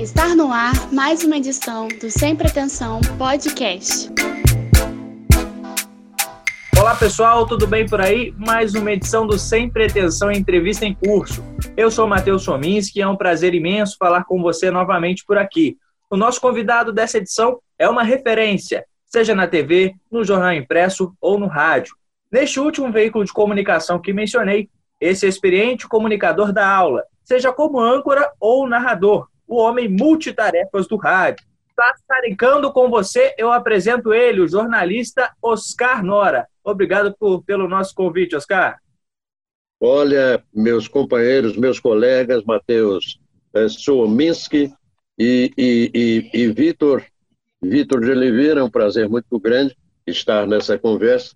Estar no ar mais uma edição do Sem Pretensão Podcast. Olá pessoal, tudo bem por aí? Mais uma edição do Sem Pretensão Entrevista em Curso. Eu sou Matheus Sominski e é um prazer imenso falar com você novamente por aqui. O nosso convidado dessa edição é uma referência, seja na TV, no jornal impresso ou no rádio. Neste último veículo de comunicação que mencionei, esse experiente comunicador da aula, seja como âncora ou narrador, o homem multitarefas do rádio. Passaricando com você, eu apresento ele, o jornalista Oscar Nora. Obrigado por, pelo nosso convite, Oscar. Olha, meus companheiros, meus colegas, Matheus é, Sominski e, e, e, e Vitor, Vitor de Oliveira, é um prazer muito grande estar nessa conversa.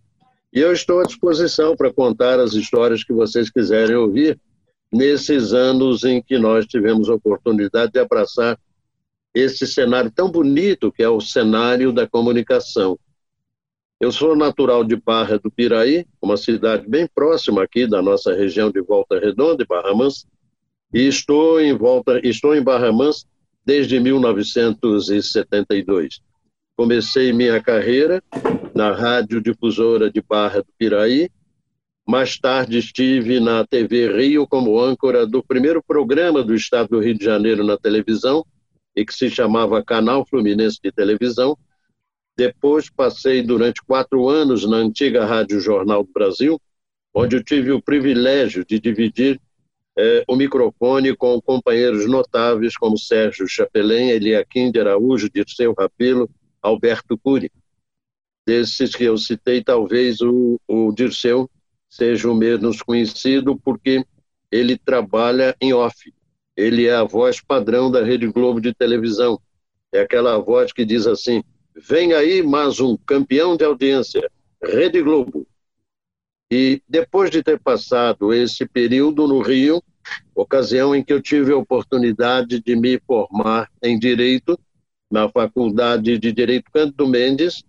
E eu estou à disposição para contar as histórias que vocês quiserem ouvir nesses anos em que nós tivemos a oportunidade de abraçar esse cenário tão bonito que é o cenário da comunicação. Eu sou natural de Barra do Piraí, uma cidade bem próxima aqui da nossa região de Volta Redonda, Barra Mansa, e estou em volta, estou em Barra Mansa desde 1972. Comecei minha carreira na Rádio Difusora de Barra do Piraí, mais tarde estive na TV Rio como âncora do primeiro programa do Estado do Rio de Janeiro na televisão, e que se chamava Canal Fluminense de Televisão. Depois passei durante quatro anos na antiga Rádio Jornal do Brasil, onde eu tive o privilégio de dividir eh, o microfone com companheiros notáveis como Sérgio Chapelin, Eliakim de Araújo, Dirceu Rapilo, Alberto Cury. Desses que eu citei, talvez o, o Dirceu seja o menos conhecido porque ele trabalha em off. Ele é a voz padrão da Rede Globo de televisão. É aquela voz que diz assim: vem aí mais um campeão de audiência, Rede Globo. E depois de ter passado esse período no Rio, ocasião em que eu tive a oportunidade de me formar em Direito, na Faculdade de Direito Cândido Mendes,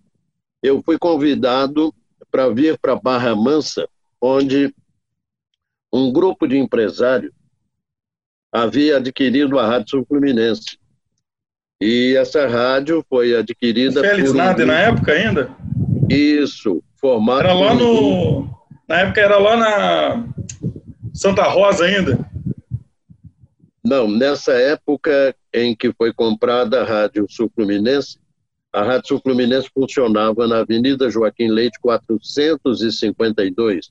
eu fui convidado para vir para Barra Mansa onde um grupo de empresários havia adquirido a Rádio Sul Fluminense. E essa rádio foi adquirida. Félix por... Nader, na época ainda? Isso, formado. Era lá no. Na época era lá na Santa Rosa ainda? Não, nessa época em que foi comprada a Rádio Sul Fluminense, a Rádio Sul Fluminense funcionava na Avenida Joaquim Leite 452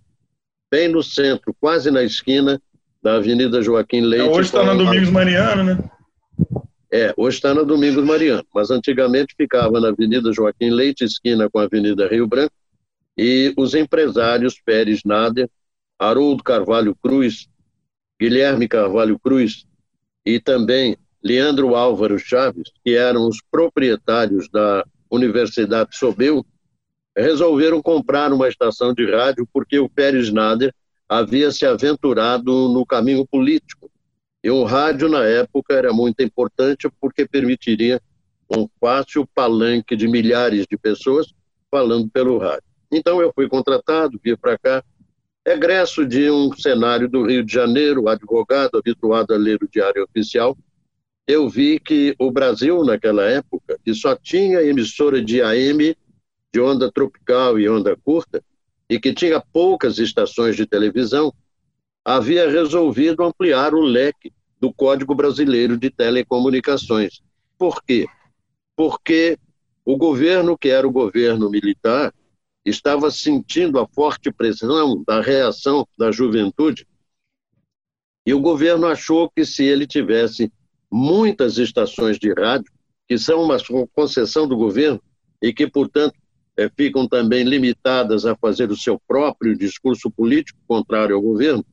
bem no centro, quase na esquina da Avenida Joaquim Leite. É, hoje está na Domingos Mariano, né? É, hoje está na Domingos Mariano, mas antigamente ficava na Avenida Joaquim Leite, esquina com a Avenida Rio Branco, e os empresários Pérez Nader, Haroldo Carvalho Cruz, Guilherme Carvalho Cruz e também Leandro Álvaro Chaves, que eram os proprietários da Universidade Sobel, resolveram comprar uma estação de rádio porque o Pérez Nader havia se aventurado no caminho político. E o rádio, na época, era muito importante porque permitiria um fácil palanque de milhares de pessoas falando pelo rádio. Então eu fui contratado, vim para cá, egresso de um cenário do Rio de Janeiro, advogado habituado a ler o Diário Oficial, eu vi que o Brasil, naquela época, que só tinha emissora de AM de onda tropical e onda curta, e que tinha poucas estações de televisão, havia resolvido ampliar o leque do Código Brasileiro de Telecomunicações. Por quê? Porque o governo, que era o governo militar, estava sentindo a forte pressão da reação da juventude, e o governo achou que se ele tivesse muitas estações de rádio, que são uma concessão do governo, e que, portanto, é, ficam também limitadas a fazer o seu próprio discurso político contrário ao governo,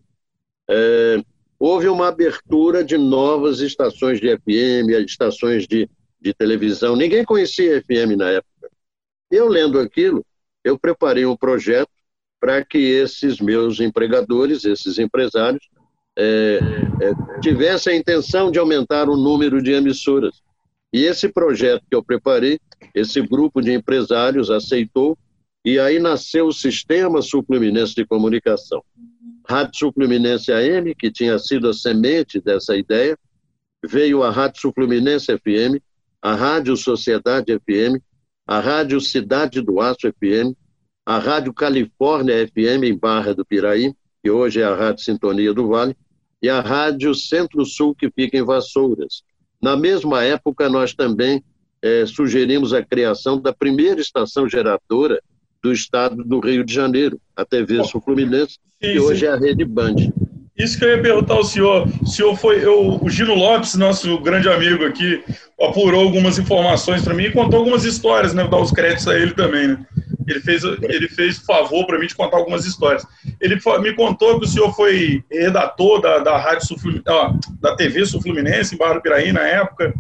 é, houve uma abertura de novas estações de FM, estações de, de televisão. Ninguém conhecia FM na época. Eu lendo aquilo, eu preparei um projeto para que esses meus empregadores, esses empresários, é, é, tivessem a intenção de aumentar o número de emissoras. E esse projeto que eu preparei, esse grupo de empresários aceitou, e aí nasceu o Sistema Supluminense de Comunicação. Rádio Supluminense AM, que tinha sido a semente dessa ideia, veio a Rádio Sul Fluminense FM, a Rádio Sociedade FM, a Rádio Cidade do Aço FM, a Rádio Califórnia FM em Barra do Piraí, que hoje é a Rádio Sintonia do Vale, e a Rádio Centro-Sul, que fica em Vassouras. Na mesma época, nós também é, sugerimos a criação da primeira estação geradora do estado do Rio de Janeiro, a TV Sul Fluminense, que hoje é a Rede Band. Isso que eu ia perguntar ao senhor. O senhor foi. Eu, o Gino Lopes, nosso grande amigo aqui, apurou algumas informações para mim e contou algumas histórias, né? Vou dar os créditos a ele também, né? Ele fez, ele fez favor para mim de contar algumas histórias. Ele me contou que o senhor foi redator da, da Rádio Sul, da TV Sul Fluminense, em Barra do Piraí, na época.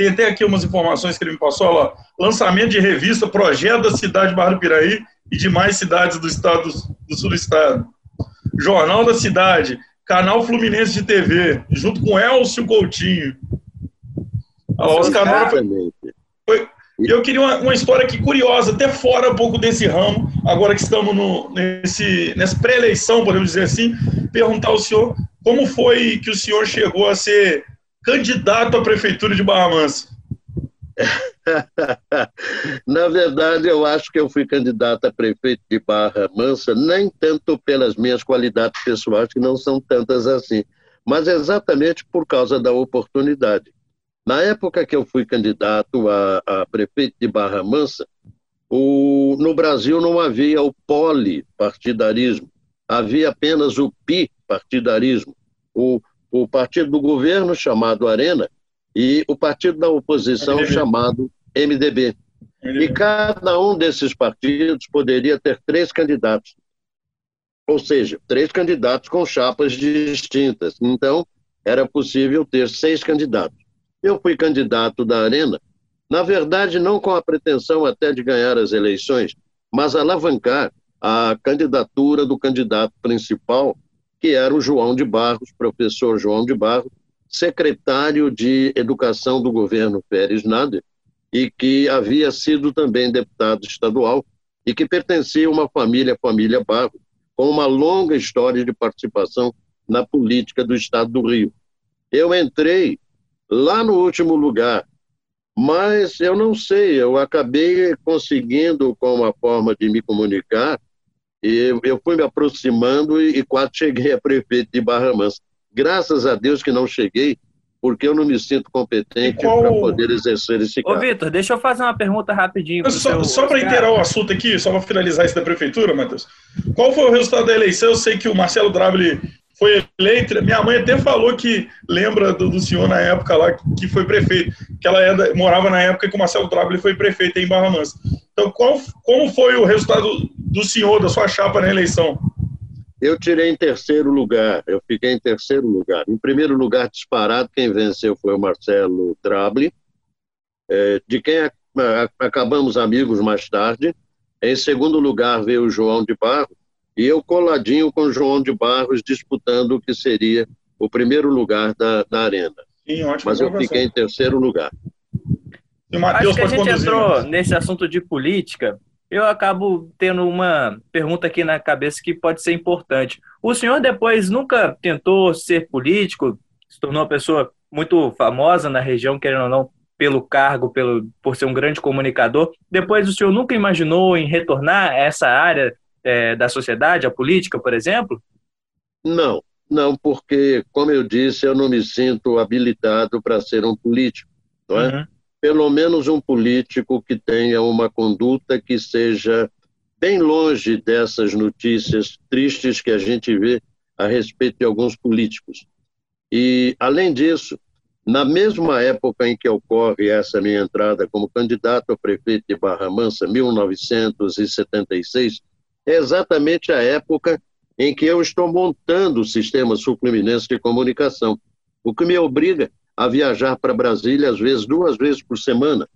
Tem até aqui umas informações que ele me passou. Ó, lançamento de revista, projeto da cidade de Barra do Piraí e de mais cidades do estado do sul do estado. Jornal da Cidade, Canal Fluminense de TV, junto com Elcio Coutinho. Olha lá, os canais foi, foi, eu queria uma, uma, história aqui curiosa, até fora um pouco desse ramo, agora que estamos no, nesse, nessa pré-eleição, podemos dizer assim, perguntar ao senhor como foi que o senhor chegou a ser candidato à prefeitura de Barra Mansa. Na verdade, eu acho que eu fui candidato a prefeito de Barra Mansa, nem tanto pelas minhas qualidades pessoais, que não são tantas assim, mas exatamente por causa da oportunidade. Na época que eu fui candidato a, a prefeito de Barra Mansa, o, no Brasil não havia o polipartidarismo, havia apenas o pi-partidarismo. O, o partido do governo, chamado Arena, e o partido da oposição MDB. chamado MDB. MDB. E cada um desses partidos poderia ter três candidatos. Ou seja, três candidatos com chapas distintas. Então, era possível ter seis candidatos. Eu fui candidato da Arena, na verdade, não com a pretensão até de ganhar as eleições, mas alavancar a candidatura do candidato principal, que era o João de Barros, professor João de Barros, secretário de Educação do governo Pérez Nader, e que havia sido também deputado estadual e que pertencia a uma família, família Barro, com uma longa história de participação na política do estado do Rio. Eu entrei lá no último lugar, mas eu não sei, eu acabei conseguindo, com uma forma de me comunicar, e eu fui me aproximando e, e quase cheguei a prefeito de Barra Mansa. Graças a Deus que não cheguei, porque eu não me sinto competente qual... para poder exercer esse cargo. Ô, Vitor, deixa eu fazer uma pergunta rapidinho. Só, só para inteirar o assunto aqui, só para finalizar isso da prefeitura, Matheus. Qual foi o resultado da eleição? Eu sei que o Marcelo Dravoli foi eleito. Minha mãe até falou que lembra do, do senhor na época lá que foi prefeito, que ela era, morava na época que o Marcelo Dravoli foi prefeito em Barra Mansa. Então, qual, como foi o resultado do senhor, da sua chapa na eleição? Eu tirei em terceiro lugar, eu fiquei em terceiro lugar. Em primeiro lugar, disparado, quem venceu foi o Marcelo Drable, é, de quem acabamos amigos mais tarde. Em segundo lugar veio o João de Barros, e eu coladinho com o João de Barros, disputando o que seria o primeiro lugar da, da arena. Sim, ótimo, Mas eu fiquei em terceiro lugar. E o Matheus Acho que a gente conduzir, entrou nesse assunto de política eu acabo tendo uma pergunta aqui na cabeça que pode ser importante. O senhor depois nunca tentou ser político, se tornou uma pessoa muito famosa na região, querendo ou não, pelo cargo, pelo, por ser um grande comunicador. Depois o senhor nunca imaginou em retornar a essa área é, da sociedade, a política, por exemplo? Não, não, porque, como eu disse, eu não me sinto habilitado para ser um político, não é? Uhum pelo menos um político que tenha uma conduta que seja bem longe dessas notícias tristes que a gente vê a respeito de alguns políticos. E, além disso, na mesma época em que ocorre essa minha entrada como candidato a prefeito de Barra Mansa, 1976, é exatamente a época em que eu estou montando o sistema sul-fluminense de comunicação, o que me obriga a viajar para Brasília, às vezes duas vezes por semana,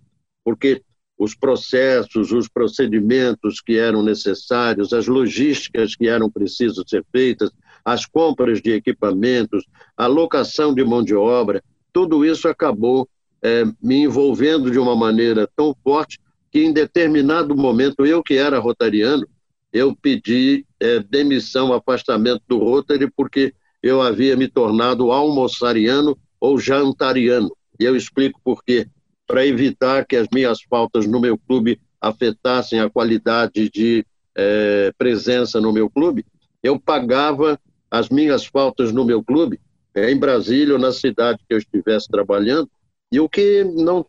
porque os processos, os procedimentos que eram necessários, as logísticas que eram precisas ser feitas, as compras de equipamentos, a locação de mão de obra, tudo isso acabou é, me envolvendo de uma maneira tão forte que, em determinado momento, eu que era rotariano, eu pedi é, demissão, afastamento do Rotary, porque eu havia me tornado almoçariano ou jantariano. E eu explico por quê. Para evitar que as minhas faltas no meu clube afetassem a qualidade de é, presença no meu clube, eu pagava as minhas faltas no meu clube, é, em Brasília ou na cidade que eu estivesse trabalhando, e o que não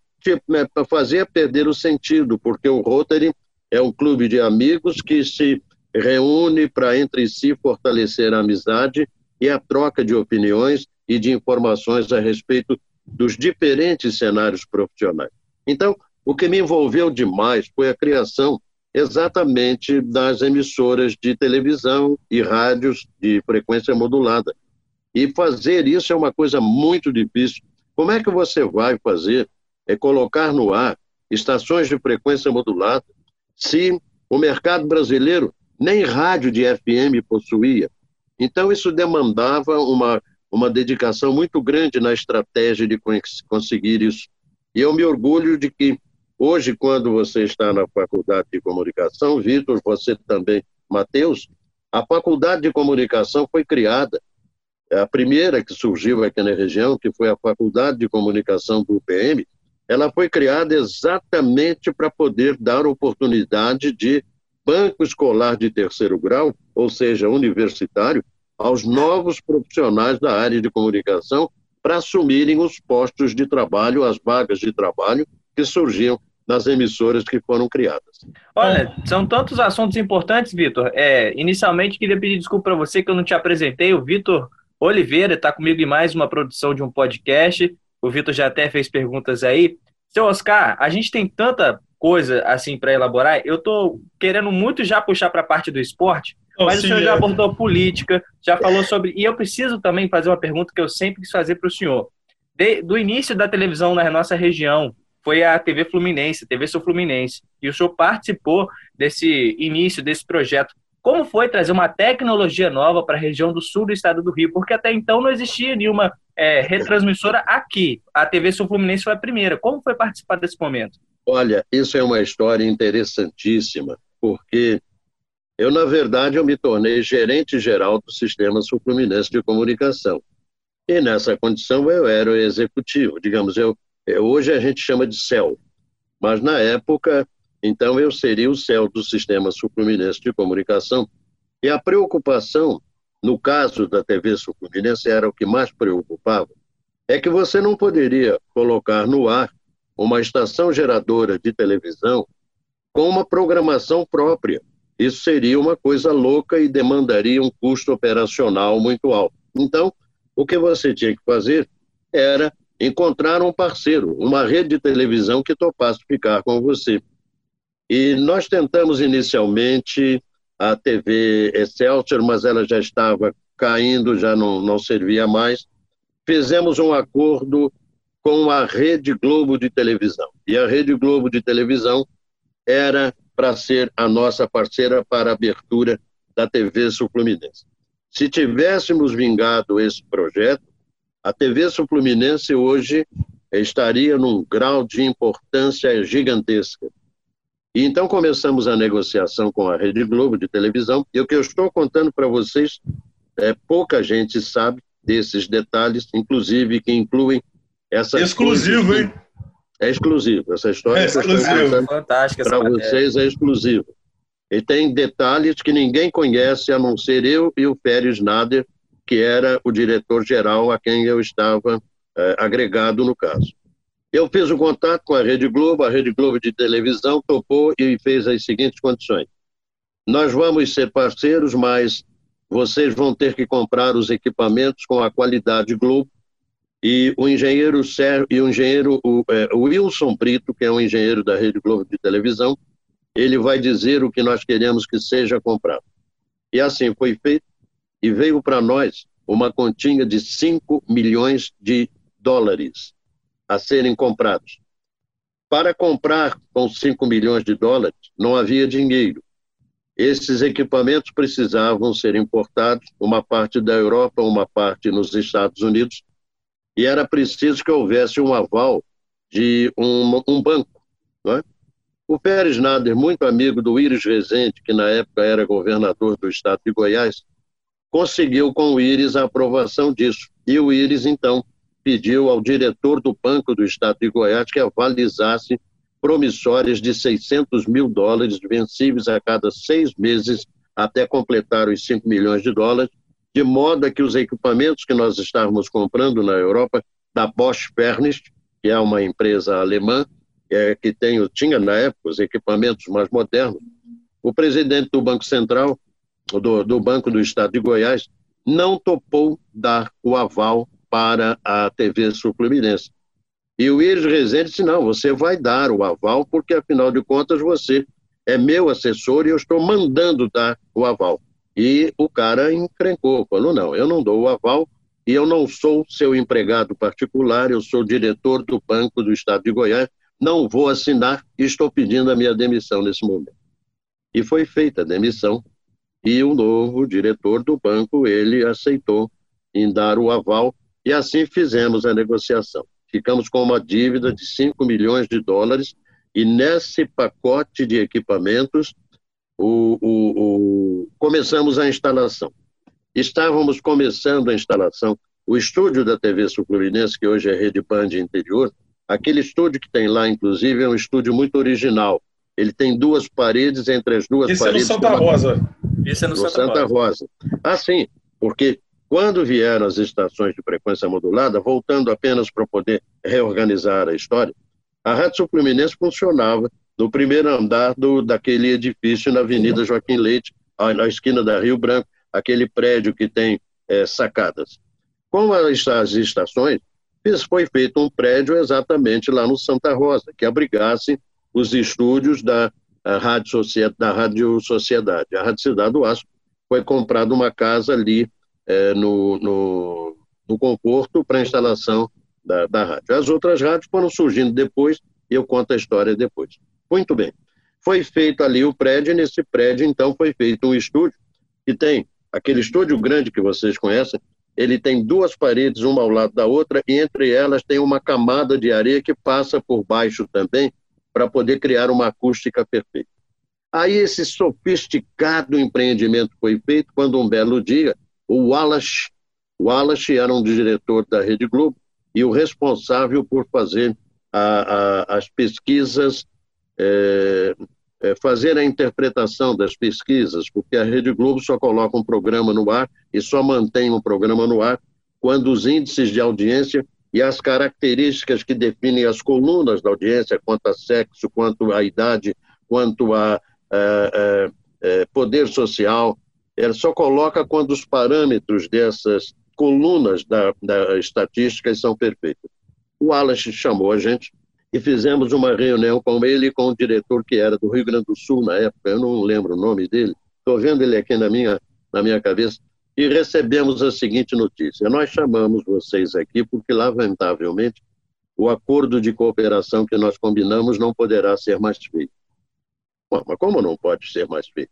né, fazia perder o sentido, porque o Rotary é um clube de amigos que se reúne para entre si fortalecer a amizade e a troca de opiniões e de informações a respeito dos diferentes cenários profissionais. Então, o que me envolveu demais foi a criação exatamente das emissoras de televisão e rádios de frequência modulada. E fazer isso é uma coisa muito difícil. Como é que você vai fazer é colocar no ar estações de frequência modulada se o mercado brasileiro nem rádio de FM possuía? Então, isso demandava uma, uma dedicação muito grande na estratégia de conseguir isso. E eu me orgulho de que hoje, quando você está na Faculdade de Comunicação, Vitor, você também, Matheus, a Faculdade de Comunicação foi criada. A primeira que surgiu aqui na região, que foi a Faculdade de Comunicação do UPM, ela foi criada exatamente para poder dar oportunidade de banco escolar de terceiro grau, ou seja, universitário, aos novos profissionais da área de comunicação para assumirem os postos de trabalho, as vagas de trabalho que surgiam nas emissoras que foram criadas. Olha, são tantos assuntos importantes, Vitor. É, inicialmente, queria pedir desculpa para você que eu não te apresentei. O Vitor Oliveira está comigo em mais uma produção de um podcast. O Vitor já até fez perguntas aí. Seu Oscar, a gente tem tanta coisa assim para elaborar. Eu estou querendo muito já puxar para a parte do esporte, oh, mas sim, o senhor já abordou política, já falou sobre. E eu preciso também fazer uma pergunta que eu sempre quis fazer para o senhor. De, do início da televisão na nossa região, foi a TV Fluminense, a TV Sul Fluminense. E o senhor participou desse início, desse projeto. Como foi trazer uma tecnologia nova para a região do sul do estado do Rio? Porque até então não existia nenhuma é, retransmissora aqui. A TV Sul Fluminense foi a primeira. Como foi participar desse momento? Olha, isso é uma história interessantíssima, porque eu, na verdade, eu me tornei gerente geral do Sistema Sul Fluminense de Comunicação. E nessa condição eu era o executivo, digamos, eu é, hoje a gente chama de CEL, mas na época, então eu seria o CEL do Sistema Sul-Fluminense de Comunicação. E a preocupação, no caso da TV Sul-Fluminense, era o que mais preocupava, é que você não poderia colocar no ar uma estação geradora de televisão com uma programação própria. Isso seria uma coisa louca e demandaria um custo operacional muito alto. Então, o que você tinha que fazer era encontrar um parceiro, uma rede de televisão que topasse ficar com você. E nós tentamos inicialmente a TV Excelsior, mas ela já estava caindo, já não, não servia mais. Fizemos um acordo com a Rede Globo de televisão. E a Rede Globo de televisão era para ser a nossa parceira para a abertura da TV Sul Fluminense. Se tivéssemos vingado esse projeto, a TV Sul Fluminense hoje estaria num grau de importância gigantesca. E então começamos a negociação com a Rede Globo de televisão, e o que eu estou contando para vocês, é, pouca gente sabe desses detalhes, inclusive que incluem essa Exclusivo, hein? É exclusivo. Essa história é exclusivo. Fantástica para vocês é exclusivo. E tem detalhes que ninguém conhece, a não ser eu e o Pérez Nader, que era o diretor-geral a quem eu estava é, agregado no caso. Eu fiz o contato com a Rede Globo, a Rede Globo de televisão topou e fez as seguintes condições. Nós vamos ser parceiros, mas vocês vão ter que comprar os equipamentos com a qualidade Globo e o engenheiro e o engenheiro o, é, Wilson Brito, que é um engenheiro da Rede Globo de televisão, ele vai dizer o que nós queremos que seja comprado. E assim foi feito e veio para nós uma continha de 5 milhões de dólares a serem comprados. Para comprar com 5 milhões de dólares, não havia dinheiro. Esses equipamentos precisavam ser importados, uma parte da Europa, uma parte nos Estados Unidos, e era preciso que houvesse um aval de um, um banco. É? O Pérez Nader, muito amigo do Íris Rezende, que na época era governador do estado de Goiás, conseguiu com o Íris a aprovação disso. E o Íris, então, pediu ao diretor do Banco do Estado de Goiás que avalizasse promissórias de 600 mil dólares vencíveis a cada seis meses até completar os 5 milhões de dólares, de modo que os equipamentos que nós estávamos comprando na Europa, da Bosch Furnish, que é uma empresa alemã, é, que tem, tinha na época os equipamentos mais modernos, o presidente do Banco Central, do, do Banco do Estado de Goiás, não topou dar o aval para a TV Sul-Fluminense. E o Iris Rezende disse, não, você vai dar o aval, porque afinal de contas você é meu assessor e eu estou mandando dar o aval. E o cara encrencou, falou, não, eu não dou o aval e eu não sou seu empregado particular, eu sou diretor do Banco do Estado de Goiás, não vou assinar e estou pedindo a minha demissão nesse momento. E foi feita a demissão e o novo diretor do banco, ele aceitou em dar o aval e assim fizemos a negociação. Ficamos com uma dívida de 5 milhões de dólares e nesse pacote de equipamentos o, o, o, começamos a instalação. Estávamos começando a instalação. O estúdio da TV Sul Fluminense, que hoje é Rede Band Interior, aquele estúdio que tem lá, inclusive, é um estúdio muito original. Ele tem duas paredes, entre as duas Isso paredes... Isso é no Santa Rosa. Isso é no, no Santa, Santa Rosa. Rosa. Ah, sim, porque quando vieram as estações de frequência modulada, voltando apenas para poder reorganizar a história, a Rádio Sul Fluminense funcionava no primeiro andar do, daquele edifício na Avenida Joaquim Leite, na esquina da Rio Branco, aquele prédio que tem é, sacadas. Com as, as estações, foi feito um prédio exatamente lá no Santa Rosa, que abrigasse os estúdios da Rádio, Sociedade, da Rádio Sociedade. A Rádio Cidade do Aço foi comprada uma casa ali é, no, no, no conforto para instalação da, da rádio. As outras rádios foram surgindo depois e eu conto a história depois. Muito bem. Foi feito ali o prédio, e nesse prédio, então, foi feito um estúdio que tem aquele estúdio grande que vocês conhecem, ele tem duas paredes, uma ao lado da outra, e entre elas tem uma camada de areia que passa por baixo também, para poder criar uma acústica perfeita. Aí esse sofisticado empreendimento foi feito quando um belo dia o Wallace, Wallace era um diretor da Rede Globo e o responsável por fazer a, a, as pesquisas, é, é, fazer a interpretação das pesquisas, porque a Rede Globo só coloca um programa no ar e só mantém um programa no ar quando os índices de audiência e as características que definem as colunas da audiência, quanto a sexo, quanto a idade, quanto a, a, a, a poder social, ela só coloca quando os parâmetros dessas colunas da, da estatística são perfeitos. O Wallace chamou a gente e fizemos uma reunião com ele e com o diretor que era do Rio Grande do Sul na época, eu não lembro o nome dele, estou vendo ele aqui na minha, na minha cabeça, e recebemos a seguinte notícia: nós chamamos vocês aqui porque, lamentavelmente, o acordo de cooperação que nós combinamos não poderá ser mais feito. Bom, mas como não pode ser mais feito?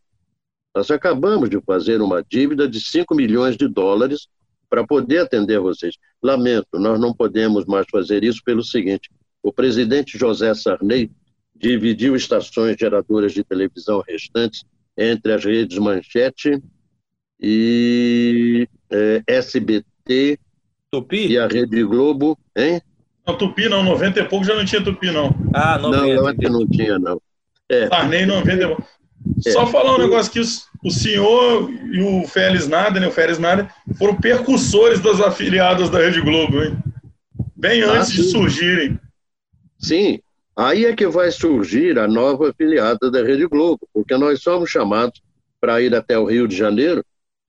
Nós acabamos de fazer uma dívida de 5 milhões de dólares para poder atender vocês. Lamento, nós não podemos mais fazer isso pelo seguinte: o presidente José Sarney dividiu estações geradoras de televisão restantes entre as redes Manchete e é, SBT Tupi? e a Rede Globo, hein? Não, Tupi não, 90 e pouco já não tinha Tupi, não. Ah, 90. Não, eu acho que não tinha, não. É. Sarney 90 e pouco. É. Só falar um negócio que o senhor e o Félix Nada, né, o Félix Nada, foram percussores das afiliadas da Rede Globo, hein? Bem ah, antes sim. de surgirem. Sim, aí é que vai surgir a nova afiliada da Rede Globo, porque nós somos chamados para ir até o Rio de Janeiro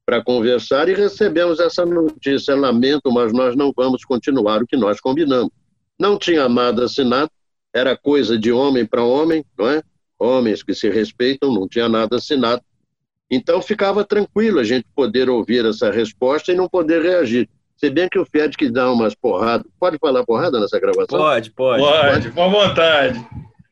para conversar e recebemos essa notícia. Lamento, mas nós não vamos continuar o que nós combinamos. Não tinha nada assinado, era coisa de homem para homem, não é? Homens que se respeitam, não tinha nada assinado. Então ficava tranquilo a gente poder ouvir essa resposta e não poder reagir. Se bem que o Fed que dá umas porradas. Pode falar porrada nessa gravação? Pode, pode. Pode, com vontade.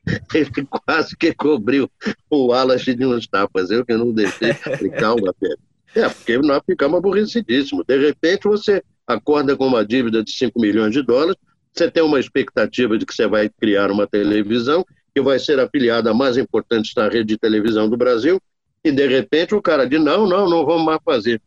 Ele quase que cobriu o Wallace de uns tapas. Eu que não deixei. Calma, Fed. É, porque nós ficamos aborrecidíssimos. De repente, você acorda com uma dívida de 5 milhões de dólares, você tem uma expectativa de que você vai criar uma televisão que vai ser afiliada à mais importante da rede de televisão do Brasil, e de repente o cara diz: não, não, não vamos mais fazer.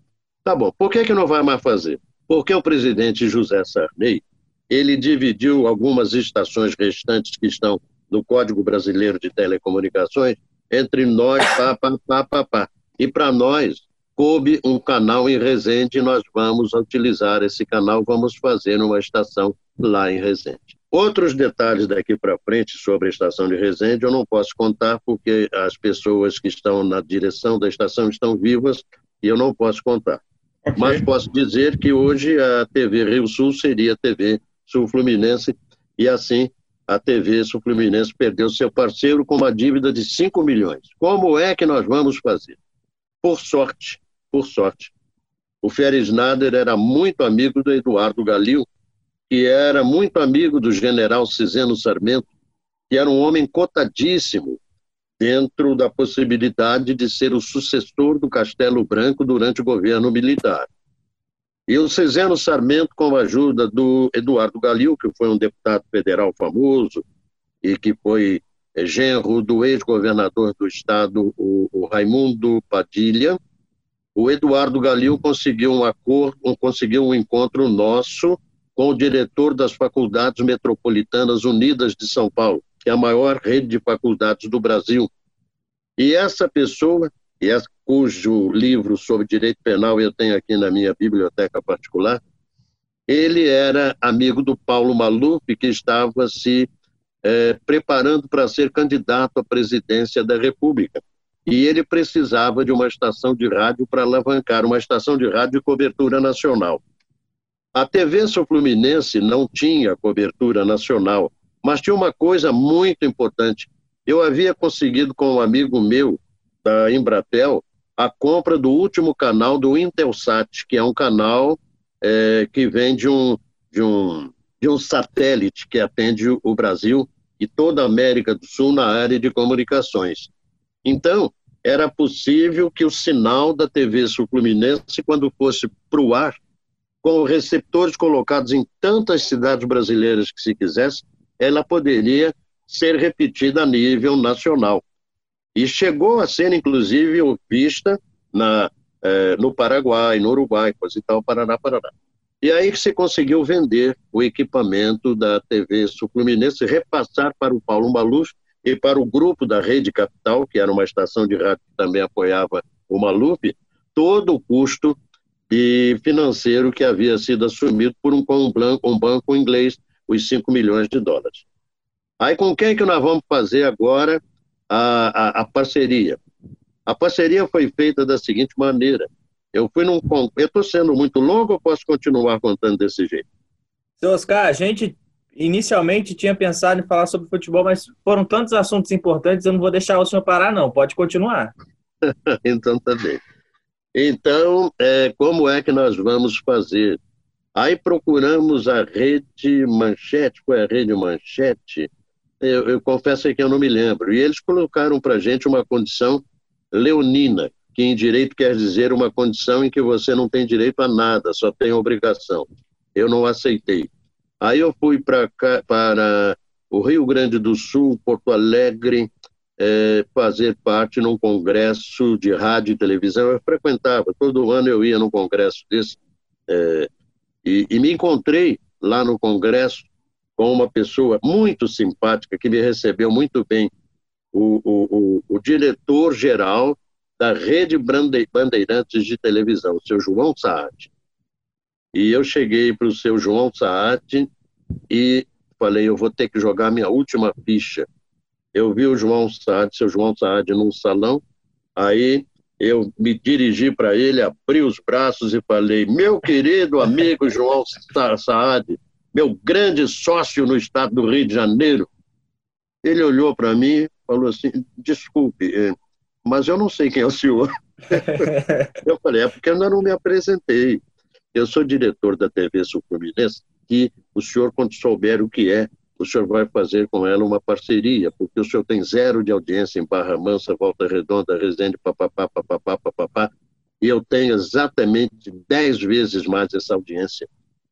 Tá bom, por que, que não vai mais fazer? Porque o presidente José Sarney ele dividiu algumas estações restantes que estão no Código Brasileiro de Telecomunicações entre nós, pá, pá, pá, pá, pá. E para nós, coube um canal em Resende, nós vamos utilizar esse canal, vamos fazer uma estação lá em Resende. Outros detalhes daqui para frente sobre a estação de Resende eu não posso contar porque as pessoas que estão na direção da estação estão vivas e eu não posso contar. Mas posso dizer que hoje a TV Rio Sul seria a TV Sul Fluminense e assim a TV Sul Fluminense perdeu seu parceiro com uma dívida de 5 milhões. Como é que nós vamos fazer? Por sorte, por sorte, o Feres Nader era muito amigo do Eduardo Galil, que era muito amigo do general Ciseno Sarmento, que era um homem cotadíssimo dentro da possibilidade de ser o sucessor do Castelo Branco durante o governo militar. E o Ciseno Sarmento, com a ajuda do Eduardo Galil, que foi um deputado federal famoso e que foi genro do ex-governador do estado, o, o, Raimundo Padilha, o Eduardo Galil conseguiu um acordo, conseguiu um encontro nosso com o diretor das Faculdades Metropolitanas Unidas de São Paulo, que é a maior rede de faculdades do Brasil. E essa pessoa e essa, cujo livro sobre direito penal eu tenho aqui na minha biblioteca particular, ele era amigo do Paulo Maluf, que estava se é, preparando para ser candidato à presidência da República. E ele precisava de uma estação de rádio para alavancar uma estação de rádio de cobertura nacional. A TV Sul Fluminense não tinha cobertura nacional, mas tinha uma coisa muito importante. Eu havia conseguido com um amigo meu, da Embratel a compra do último canal do Intelsat, que é um canal é, que vem de um, de, um, de um satélite que atende o Brasil e toda a América do Sul na área de comunicações. Então, era possível que o sinal da TV Sul Fluminense, quando fosse para o ar, com receptores colocados em tantas cidades brasileiras que se quisesse, ela poderia ser repetida a nível nacional e chegou a ser, inclusive, vista na, eh, no Paraguai, no Uruguai, coisa e tal, Paraná, Paraná. E aí que se conseguiu vender o equipamento da TV Sul Fluminense, repassar para o Paulo Maluf e para o grupo da Rede Capital, que era uma estação de rádio que também apoiava o Maluf, todo o custo e financeiro que havia sido assumido por um, um banco inglês, os 5 milhões de dólares. Aí com quem que nós vamos fazer agora a, a, a parceria. A parceria foi feita da seguinte maneira. Eu fui num. Eu estou sendo muito longo ou posso continuar contando desse jeito? Seu Oscar, a gente inicialmente tinha pensado em falar sobre futebol, mas foram tantos assuntos importantes, eu não vou deixar o senhor parar, não. Pode continuar. então tá bem. Então, é, como é que nós vamos fazer? Aí procuramos a rede manchete, foi a rede manchete, eu, eu confesso que eu não me lembro. E eles colocaram para gente uma condição leonina, que em direito quer dizer uma condição em que você não tem direito a nada, só tem obrigação. Eu não aceitei. Aí eu fui pra, para o Rio Grande do Sul, Porto Alegre, é, fazer parte num congresso de rádio e televisão. Eu frequentava, todo ano eu ia num congresso desse, é, e, e me encontrei lá no congresso com uma pessoa muito simpática que me recebeu muito bem, o, o, o, o diretor-geral da Rede Bandeirantes de Televisão, o seu João Saad. E eu cheguei para o seu João Saad e falei, eu vou ter que jogar minha última ficha. Eu vi o João Saad, seu João Saad, num salão, aí eu me dirigi para ele, abri os braços e falei, meu querido amigo João Saad, meu grande sócio no estado do Rio de Janeiro, ele olhou para mim e falou assim: desculpe, é, mas eu não sei quem é o senhor. eu falei: é porque eu ainda não me apresentei. Eu sou diretor da TV Sul Fluminense e o senhor, quando souber o que é, o senhor vai fazer com ela uma parceria, porque o senhor tem zero de audiência em Barra Mansa, Volta Redonda, Resende, papapá, papapá, papapá, e eu tenho exatamente dez vezes mais essa audiência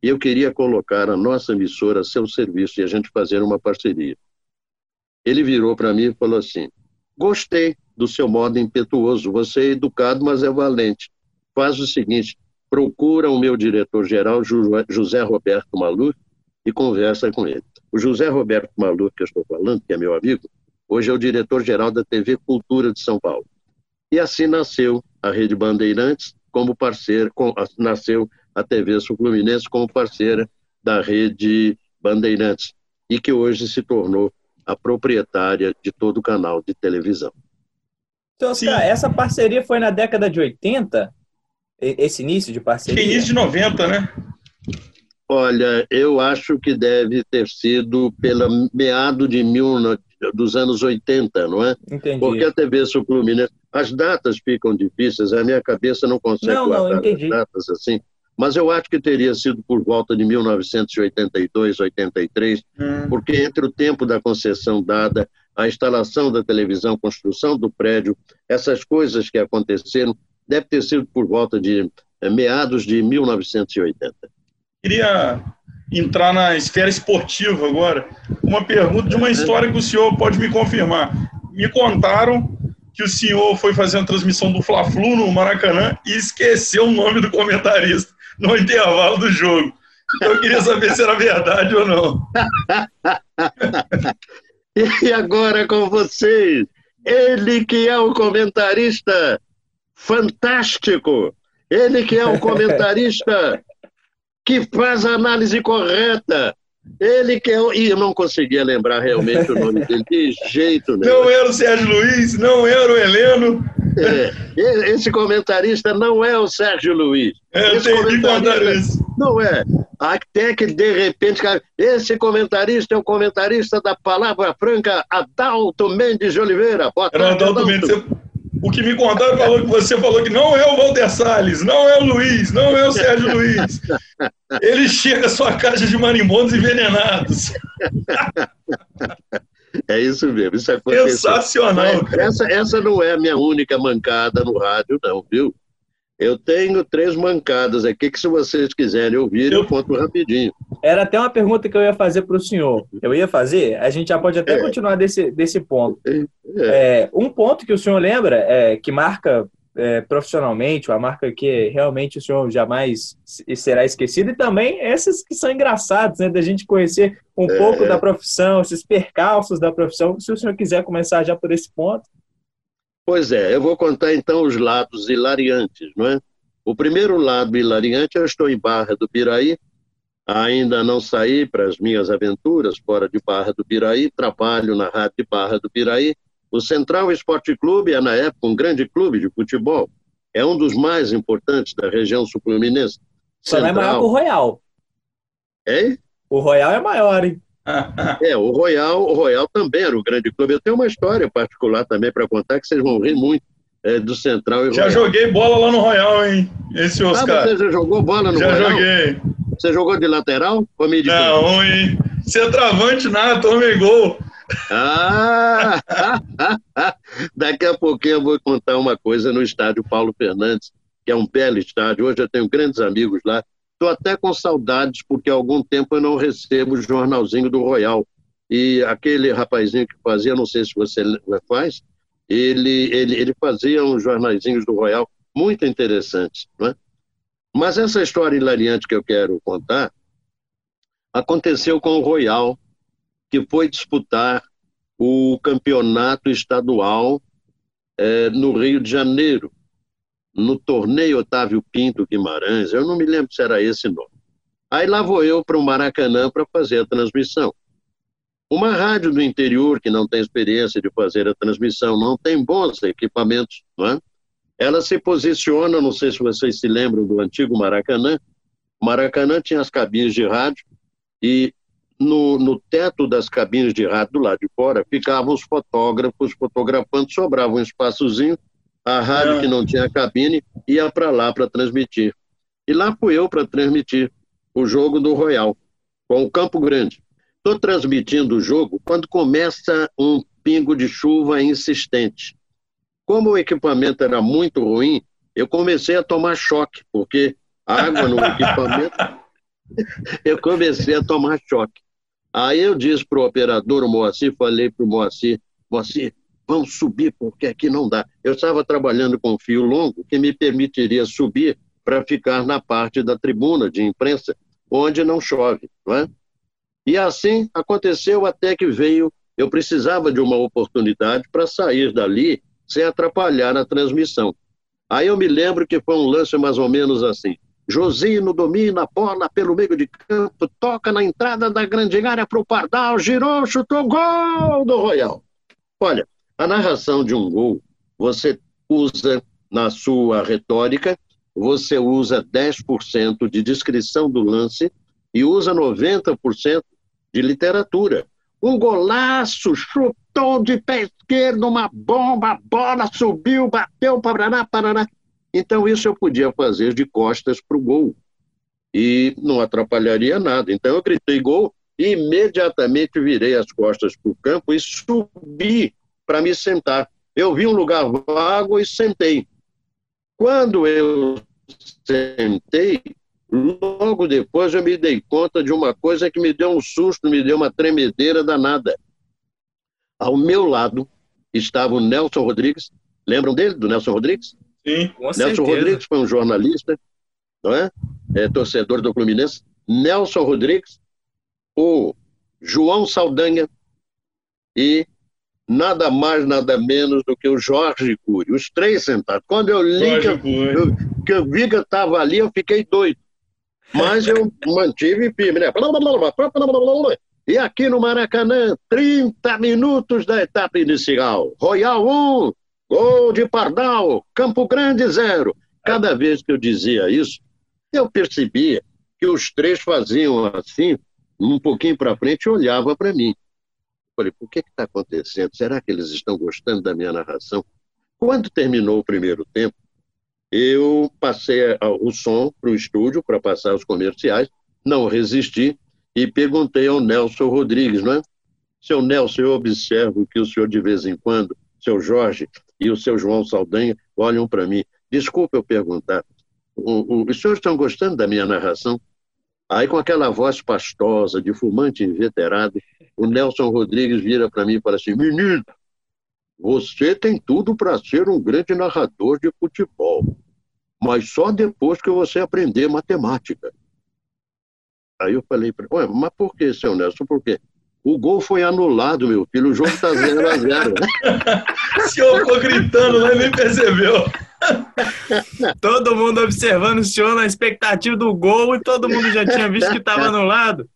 e eu queria colocar a nossa emissora a seu serviço e a gente fazer uma parceria. Ele virou para mim e falou assim: Gostei do seu modo impetuoso, você é educado, mas é valente. Faz o seguinte: procura o meu diretor-geral, José Roberto Maluf, e conversa com ele. O José Roberto Maluf, que eu estou falando, que é meu amigo, hoje é o diretor-geral da TV Cultura de São Paulo. E assim nasceu a Rede Bandeirantes como parceira, com, nasceu a TV Sul Fluminense como parceira da Rede Bandeirantes e que hoje se tornou a proprietária de todo o canal de televisão. Então, Oscar, essa parceria foi na década de 80? Esse início de parceria? início de 90, né? Olha, eu acho que deve ter sido pela meado de mil, dos anos 80, não é? Entendi. Porque a TV Sul Fluminense, as datas ficam difíceis, a minha cabeça não consegue não, não, as datas assim mas eu acho que teria sido por volta de 1982, 83, hum. porque entre o tempo da concessão dada, a instalação da televisão, construção do prédio, essas coisas que aconteceram, deve ter sido por volta de é, meados de 1980. Queria entrar na esfera esportiva agora. Uma pergunta de uma história que o senhor pode me confirmar. Me contaram que o senhor foi fazer a transmissão do Fla-Flu no Maracanã e esqueceu o nome do comentarista no intervalo do jogo. Então, eu queria saber se era verdade ou não. e agora com vocês, ele que é o comentarista fantástico, ele que é o comentarista que faz a análise correta, ele que é o... E eu não conseguia lembrar realmente o nome dele, de jeito nenhum. Não era o Sérgio Luiz, não era o Heleno. É, esse comentarista não é o Sérgio Luiz. É, esse comentarista não é. Até que, de repente, esse comentarista é o comentarista da Palavra Franca, Adalto Mendes de Oliveira. Boa tarde, Adalto, Adalto. Mendes. O que me contaram falou que você falou que não é o Walter Salles, não é o Luiz, não é o Sérgio Luiz. Ele chega à sua caixa de marimbondos envenenados. É isso mesmo, isso aconteceu. Sensacional. essa, essa não é a minha única mancada no rádio, não, viu? Eu tenho três mancadas aqui que, se vocês quiserem ouvir, eu, conto rapidinho. Era até uma pergunta que eu ia fazer para o senhor. Eu ia fazer, a gente já pode até é. continuar desse, desse ponto. É. É, um ponto que o senhor lembra, é, que marca é, profissionalmente, uma marca que realmente o senhor jamais será esquecido, e também essas que são engraçadas, né, da gente conhecer um é. pouco da profissão, esses percalços da profissão, se o senhor quiser começar já por esse ponto. Pois é, eu vou contar então os lados hilariantes, não é? O primeiro lado hilariante, eu estou em Barra do Piraí, ainda não saí para as minhas aventuras fora de Barra do Piraí, trabalho na Rádio de Barra do Piraí, o Central Esporte Clube é, na época, um grande clube de futebol. É um dos mais importantes da região sul-fluminense. Só não é maior que o Royal. É? O Royal é maior, hein? É, o Royal, o Royal também era o grande clube. Eu tenho uma história particular também para contar que vocês vão rir muito é, do Central e Já Royal. joguei bola lá no Royal, hein? Esse ah, Oscar. Ah, você já jogou bola no já Royal? Já joguei. Você jogou de lateral ou meio de Não, hein? Centravante nada, tomei gol. Ah! Daqui a pouquinho eu vou contar uma coisa no estádio Paulo Fernandes, que é um belo estádio. Hoje eu tenho grandes amigos lá. Estou até com saudades, porque há algum tempo eu não recebo o jornalzinho do Royal. E aquele rapazinho que fazia, não sei se você faz, ele, ele, ele fazia uns jornalzinhos do Royal muito interessantes. Não é? Mas essa história hilariante que eu quero contar aconteceu com o Royal que foi disputar o campeonato estadual é, no Rio de Janeiro, no torneio Otávio Pinto Guimarães, eu não me lembro se era esse nome. Aí lá vou eu para o Maracanã para fazer a transmissão. Uma rádio do interior que não tem experiência de fazer a transmissão, não tem bons equipamentos, não é? Ela se posiciona, não sei se vocês se lembram do antigo Maracanã. O Maracanã tinha as cabines de rádio e no, no teto das cabines de rádio do lado de fora ficavam os fotógrafos fotografando, sobrava um espaçozinho, a rádio é. que não tinha cabine ia para lá para transmitir. E lá fui eu para transmitir o jogo do Royal, com o Campo Grande. Estou transmitindo o jogo quando começa um pingo de chuva insistente. Como o equipamento era muito ruim, eu comecei a tomar choque, porque água no equipamento. eu comecei a tomar choque. Aí eu disse para o operador, o Moacir, falei para o Moacir, Moacir, vamos subir porque aqui não dá. Eu estava trabalhando com fio longo que me permitiria subir para ficar na parte da tribuna de imprensa, onde não chove, não é? E assim aconteceu até que veio. Eu precisava de uma oportunidade para sair dali sem atrapalhar a transmissão. Aí eu me lembro que foi um lance mais ou menos assim. Josino domina a bola pelo meio de campo, toca na entrada da grande área para o Pardal, girou, chutou, gol do Royal. Olha, a narração de um gol, você usa na sua retórica, você usa 10% de descrição do lance e usa 90% de literatura. Um golaço, chutou de pé esquerdo, uma bomba, a bola subiu, bateu, paraná, paraná. Então, isso eu podia fazer de costas para o gol. E não atrapalharia nada. Então, eu gritei gol e imediatamente virei as costas para o campo e subi para me sentar. Eu vi um lugar vago e sentei. Quando eu sentei, logo depois eu me dei conta de uma coisa que me deu um susto, me deu uma tremedeira danada. Ao meu lado estava o Nelson Rodrigues. Lembram dele, do Nelson Rodrigues? Sim, com Nelson certeza. Rodrigues foi um jornalista, não é? é? Torcedor do Fluminense. Nelson Rodrigues, o João Saldanha e nada mais, nada menos do que o Jorge Cury, os três sentados. Quando eu li que eu, eu, que eu, vi que eu estava ali, eu fiquei doido. Mas eu mantive firme, né? E aqui no Maracanã, 30 minutos da etapa inicial. Royal 1, gol de Pardal, Campo Grande 0. Cada vez que eu dizia isso, eu percebia que os três faziam assim, um pouquinho para frente, e olhava para mim. Falei, por que está acontecendo? Será que eles estão gostando da minha narração? Quando terminou o primeiro tempo, eu passei o som para o estúdio para passar os comerciais, não resisti e perguntei ao Nelson Rodrigues, não é? Seu Nelson, eu observo que o senhor de vez em quando, seu Jorge e o seu João Saldanha olham para mim. Desculpe eu perguntar, os senhores estão gostando da minha narração? Aí, com aquela voz pastosa, de fumante inveterado, o Nelson Rodrigues vira para mim e fala assim: Menino, você tem tudo para ser um grande narrador de futebol, mas só depois que você aprender matemática. Aí eu falei para ele: mas por que, seu Nelson? Por quê? O gol foi anulado, meu filho. O jogo está 0 a 0 O senhor ficou gritando lá e nem percebeu. todo mundo observando o senhor na expectativa do gol e todo mundo já tinha visto que estava anulado.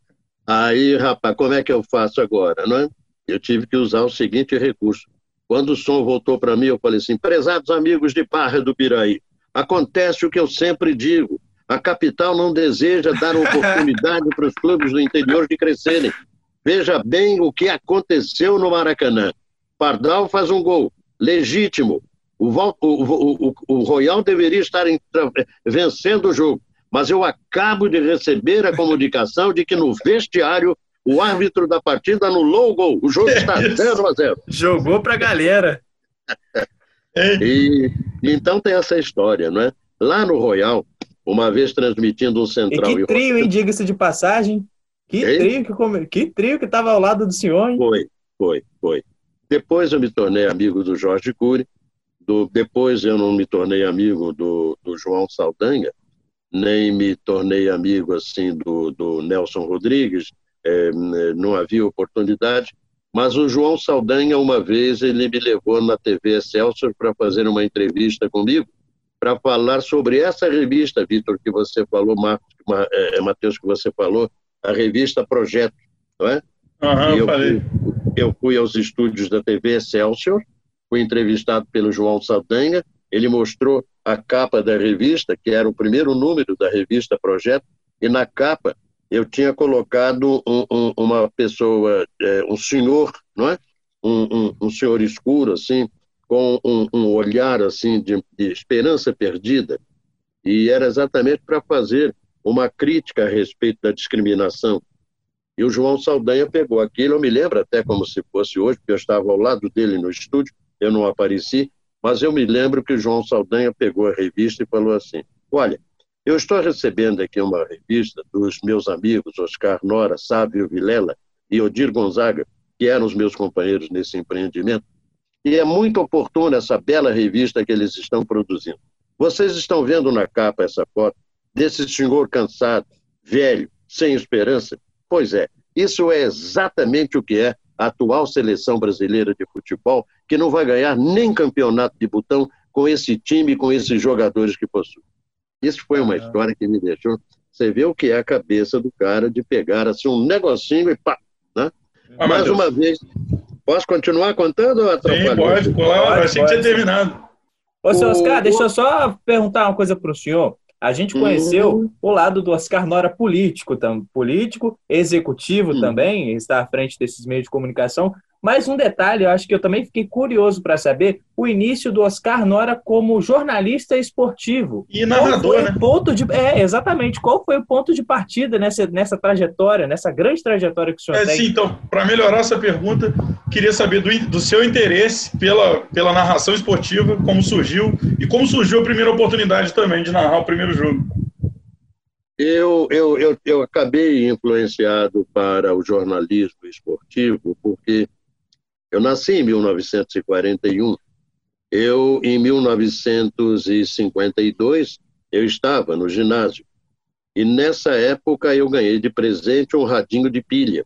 Aí, rapaz, como é que eu faço agora, não é? Eu tive que usar o seguinte recurso. Quando o som voltou para mim, eu falei assim: prezados amigos de Barra do Piraí, acontece o que eu sempre digo. A capital não deseja dar oportunidade para os clubes do interior de crescerem. Veja bem o que aconteceu no Maracanã. Pardal faz um gol legítimo, o, o, o, o Royal deveria estar vencendo o jogo, mas eu acabo de receber a comunicação de que no vestiário o árbitro da partida anulou o gol. O jogo está 0 a 0. Jogou para a galera. e, então tem essa história, não é? Lá no Royal, uma vez transmitindo um central. E que trio, hein? Diga-se de passagem. Que trio que, come... que trio que estava ao lado do senhor, hein? Foi, foi, foi. Depois eu me tornei amigo do Jorge Cury do, depois eu não me tornei amigo do, do João Saldanha, nem me tornei amigo assim do, do Nelson Rodrigues, é, não havia oportunidade, mas o João Saldanha, uma vez, ele me levou na TV Excelsior para fazer uma entrevista comigo, para falar sobre essa revista, Vitor, que você falou, Marcos, é, é, Matheus, que você falou, a revista Projeto, não é? Uhum, eu, falei. Fui, eu fui aos estúdios da TV Excelsior, fui entrevistado pelo João Saldanha, ele mostrou a capa da revista, que era o primeiro número da revista Projeto, e na capa eu tinha colocado um, um, uma pessoa, é, um senhor, não é? Um, um, senhor escuro, assim, com um, olhar assim de, de esperança perdida, e era exatamente para fazer uma crítica a respeito da discriminação. E o João Saldanha pegou aquilo, eu me lembro até como se fosse hoje, porque eu estava ao lado dele no estúdio, eu não apareci, mas eu me lembro que o João Saldanha pegou a revista e falou assim: Olha, eu estou recebendo aqui uma revista dos meus amigos Oscar Nora, Sábio Vilela e Odir Gonzaga, que eram os meus companheiros nesse empreendimento, e é muito oportuna essa bela revista que eles estão produzindo. Vocês estão vendo na capa essa foto desse senhor cansado, velho, sem esperança? Pois é, Isso é exatamente o que é a atual seleção brasileira de futebol, que não vai ganhar nem campeonato de botão com esse time, com esses jogadores que possui. Isso foi uma história que me deixou. Você vê o que é a cabeça do cara de pegar assim um negocinho e pá, né? Ah, Mais Deus. uma vez. Posso continuar contando ou Sim, pode, claro. Achei que tinha terminado. Ô, seu Oscar, o... deixa eu só perguntar uma coisa para o senhor. A gente conheceu uhum. o lado do Oscar Nora político, tam, político, executivo uhum. também, está à frente desses meios de comunicação, mas um detalhe, eu acho que eu também fiquei curioso para saber o início do Oscar Nora como jornalista esportivo. E narrador, né? Ponto de, é, exatamente. Qual foi o ponto de partida nessa, nessa trajetória, nessa grande trajetória que o senhor é, tem? Sim, então, para melhorar essa pergunta, queria saber do, do seu interesse pela, pela narração esportiva, como surgiu, e como surgiu a primeira oportunidade também de narrar o primeiro jogo. Eu, eu, eu, eu acabei influenciado para o jornalismo esportivo porque eu nasci em 1941. Eu, em 1952, eu estava no ginásio. E nessa época eu ganhei de presente um radinho de pilha.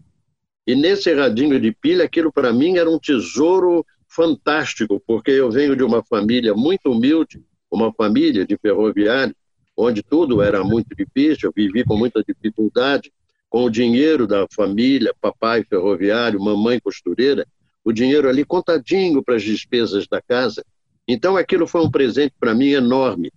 E nesse radinho de pilha, aquilo para mim era um tesouro fantástico, porque eu venho de uma família muito humilde, uma família de ferroviário, onde tudo era muito difícil, eu vivi com muita dificuldade, com o dinheiro da família, papai ferroviário, mamãe costureira, o dinheiro ali contadinho para as despesas da casa. Então aquilo foi um presente para mim enorme.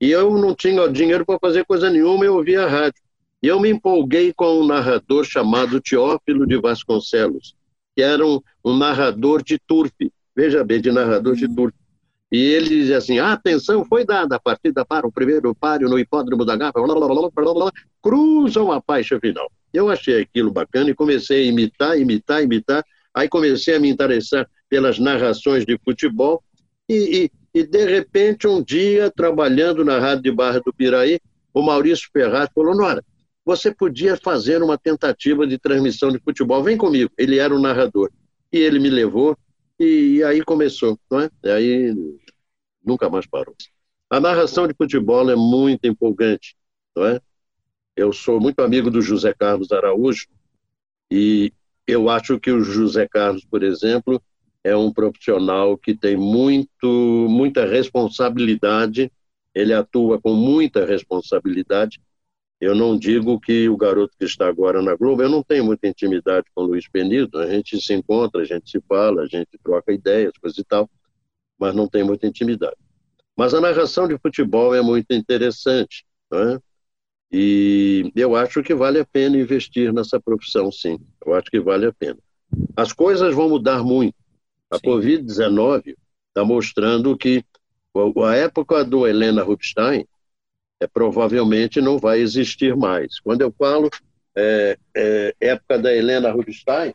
E eu não tinha dinheiro para fazer coisa nenhuma, eu ouvia a rádio. E eu me empolguei com um narrador chamado Teófilo de Vasconcelos, que era um, um narrador de turfe. Veja bem, de narrador de turfe. E ele dizia assim: a atenção foi dada, a partida para o primeiro páreo no hipódromo da Gávea, cruzam a faixa final. Eu achei aquilo bacana e comecei a imitar, imitar, imitar, Aí comecei a me interessar pelas narrações de futebol e, e, e, de repente, um dia, trabalhando na Rádio de Barra do Piraí, o Maurício Ferraz falou, Nora, você podia fazer uma tentativa de transmissão de futebol, vem comigo. Ele era o narrador. E ele me levou e, aí começou, não é? E aí nunca mais parou. A narração de futebol é muito empolgante, não é? Eu sou muito amigo do José Carlos Araújo e eu acho que o José Carlos, por exemplo, é um profissional que tem muito, muita responsabilidade, ele atua com muita responsabilidade. Eu não digo que o garoto que está agora na Globo, eu não tenho muita intimidade com o Luiz Penido, a gente se encontra, a gente se fala, a gente troca ideias, coisa e tal, mas não tem muita intimidade. Mas a narração de futebol é muito interessante, não é? E eu acho que vale a pena investir nessa profissão, sim. Eu acho que vale a pena. As coisas vão mudar muito. A Covid-19 está mostrando que a época do Helena Rubinstein é, provavelmente não vai existir mais. Quando eu falo é, é, época da Helena Rubinstein,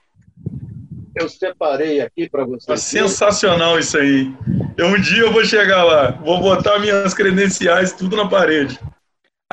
eu separei aqui para vocês. Tá sensacional isso aí. Eu, um dia eu vou chegar lá, vou botar minhas credenciais tudo na parede.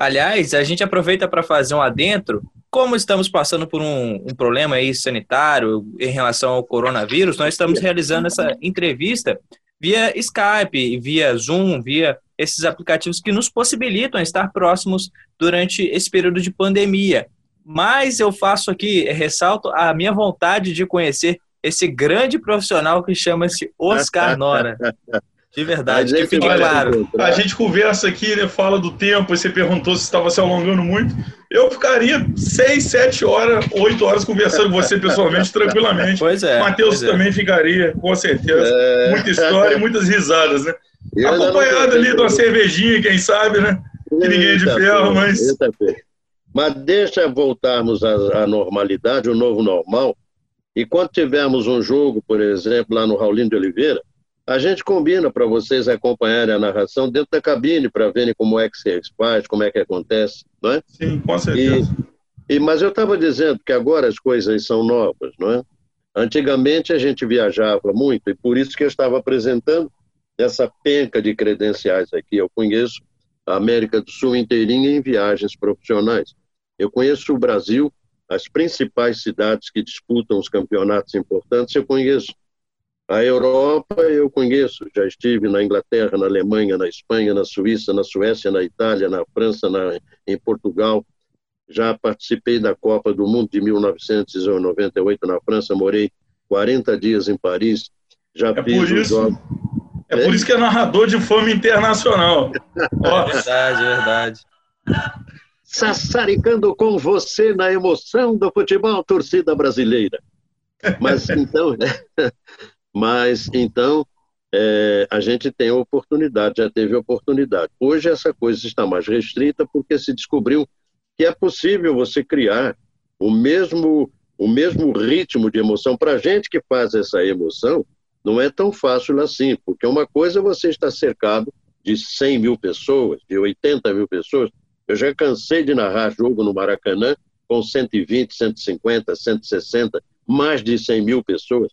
Aliás, a gente aproveita para fazer um adentro. Como estamos passando por um, um, problema aí sanitário em relação ao coronavírus, nós estamos realizando essa entrevista via Skype, via Zoom, via esses aplicativos que nos possibilitam estar próximos durante esse período de pandemia. Mas eu faço aqui, ressalto a minha vontade de conhecer esse grande profissional que chama-se Oscar Nora. De verdade, que fique claro. A gente conversa aqui, né, fala do tempo, e você perguntou se estava se alongando muito. Eu ficaria seis, sete horas, oito horas conversando com você pessoalmente, tranquilamente. Pois é. Matheus é. também ficaria, com certeza. É... Muita história e muitas risadas, né? Eu Acompanhado ali de uma cervejinha, quem sabe, né? Que ninguém é de ferro, mas. Mas deixa voltarmos à, à normalidade, o novo normal. E quando tivermos um jogo, por exemplo, lá no Raulino de Oliveira, a gente combina para vocês acompanharem a narração dentro da cabine para verem como é que se faz, como é que acontece, não é? Sim, com certeza. E, e mas eu estava dizendo que agora as coisas são novas, não é? Antigamente a gente viajava muito e por isso que eu estava apresentando essa penca de credenciais aqui. Eu conheço a América do Sul inteirinha em viagens profissionais. Eu conheço o Brasil, as principais cidades que disputam os campeonatos importantes, eu conheço. A Europa eu conheço, já estive na Inglaterra, na Alemanha, na Espanha, na Suíça, na Suécia, na Itália, na França, na, em Portugal. já participei da Copa do Mundo de 1998 na França, morei 40 dias em Paris, já é fiz por isso, É, é por isso que é narrador de fama internacional. verdade, verdade. Sassaricando com você na emoção do futebol, torcida brasileira. Mas então, mas então é, a gente tem a oportunidade, já teve oportunidade. Hoje essa coisa está mais restrita porque se descobriu que é possível você criar o mesmo, o mesmo ritmo de emoção. Para a gente que faz essa emoção, não é tão fácil assim, porque uma coisa é você está cercado de 100 mil pessoas, de 80 mil pessoas. Eu já cansei de narrar jogo no Maracanã com 120, 150, 160, mais de 100 mil pessoas.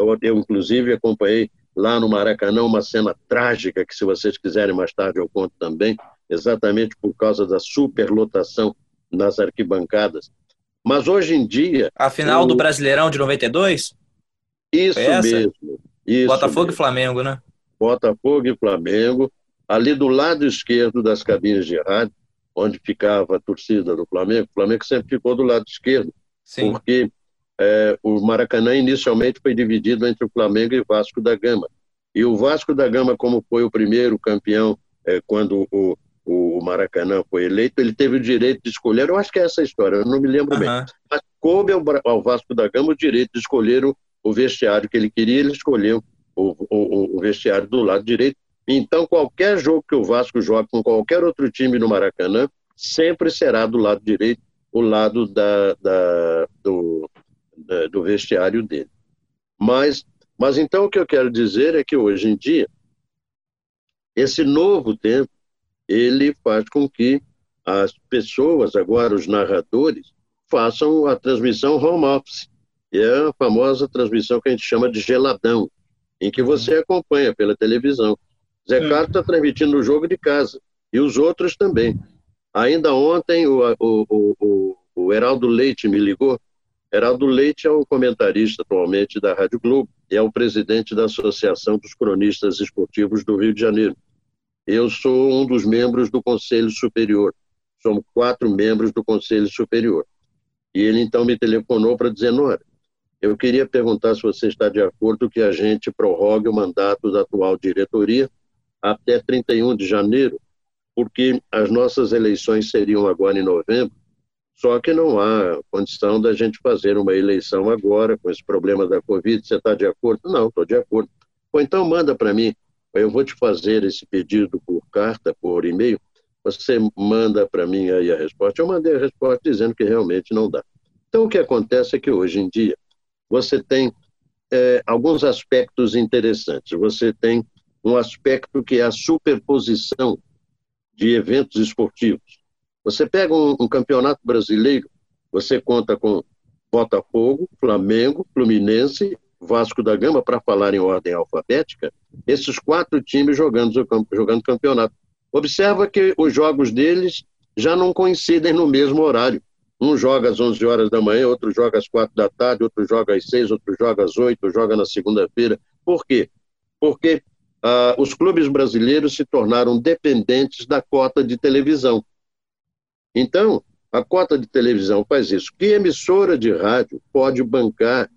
Eu, eu inclusive, acompanhei lá no Maracanã uma cena trágica, que se vocês quiserem mais tarde eu conto também, exatamente por causa da superlotação nas arquibancadas. Mas hoje em dia... A final do Brasileirão de 92? Isso mesmo. Isso Botafogo mesmo. e Flamengo, né? Botafogo e Flamengo. Ali do lado esquerdo das cabines de rádio, onde ficava a torcida do Flamengo, o Flamengo sempre ficou do lado esquerdo. Sim. Porque é, o Maracanã inicialmente foi dividido entre o Flamengo e o Vasco da Gama. E o Vasco da Gama, como foi o primeiro campeão é, quando o, o Maracanã foi eleito, ele teve o direito de escolher, eu acho que é essa história, eu não me lembro bem, mas coube ao, ao, Vasco da Gama o direito de escolher o, o vestiário que ele queria, ele escolheu o, o, o vestiário do lado direito. Então, qualquer jogo que o Vasco jogue com qualquer outro time no Maracanã, sempre será do lado direito, o lado da, da do, do vestiário dele. Mas, mas então o que eu quero dizer é que hoje em dia, esse novo tempo, ele faz com que as pessoas, agora os narradores, façam a transmissão home office. E é a famosa transmissão que a gente chama de geladão, em que você acompanha pela televisão. Zé Carlos está transmitindo o jogo de casa, e os outros também. Ainda ontem o, o, o, o Heraldo Leite me ligou Heraldo Leite é o comentarista atualmente da Rádio Globo e é o presidente da Associação dos Cronistas Esportivos do Rio de Janeiro. Eu sou um dos membros do Conselho Superior. Somos quatro membros do Conselho Superior. E ele então me telefonou para dizer, Nora, eu queria perguntar se você está de acordo que a gente prorrogue o mandato da atual diretoria até 31 de janeiro, porque as nossas eleições seriam agora em novembro só que não há condição da gente fazer uma eleição agora com esse problema da Covid. Você está de acordo? Não, estou de acordo. Ou então manda para mim, eu vou te fazer esse pedido por carta, por e-mail. Você manda para mim aí a resposta. Eu mandei a resposta dizendo que realmente não dá. Então, o que acontece é que hoje em dia você tem é, alguns aspectos interessantes. Você tem um aspecto que é a superposição de eventos esportivos. Você pega um, um campeonato brasileiro, você conta com Botafogo, Flamengo, Fluminense, Vasco da Gama, para falar em ordem alfabética, esses quatro times jogando, jogando campeonato. Observa que os jogos deles já não coincidem no mesmo horário. Um joga às 11 horas da manhã, outro joga às 4 da tarde, outro joga às 6, outro joga às 8, joga na segunda-feira. Por quê? Porque ah, os clubes brasileiros se tornaram dependentes da cota de televisão. Então, a cota de televisão faz isso. Que emissora de rádio pode bancar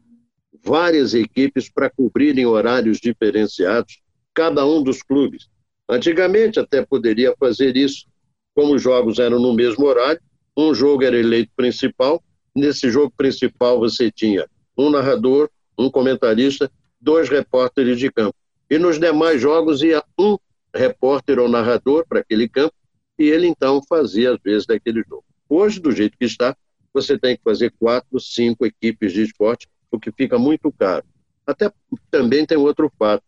várias equipes para cobrirem horários diferenciados, cada um dos clubes? Antigamente até poderia fazer isso, como os jogos eram no mesmo horário, um jogo era eleito principal, nesse jogo principal você tinha um narrador, um comentarista, dois repórteres de campo. E nos demais jogos ia um repórter ou narrador para aquele campo e ele então fazia às vezes daquele jogo. Hoje, do jeito que está, você tem que fazer quatro, cinco equipes de esporte, o que fica muito caro. Até também tem outro fato.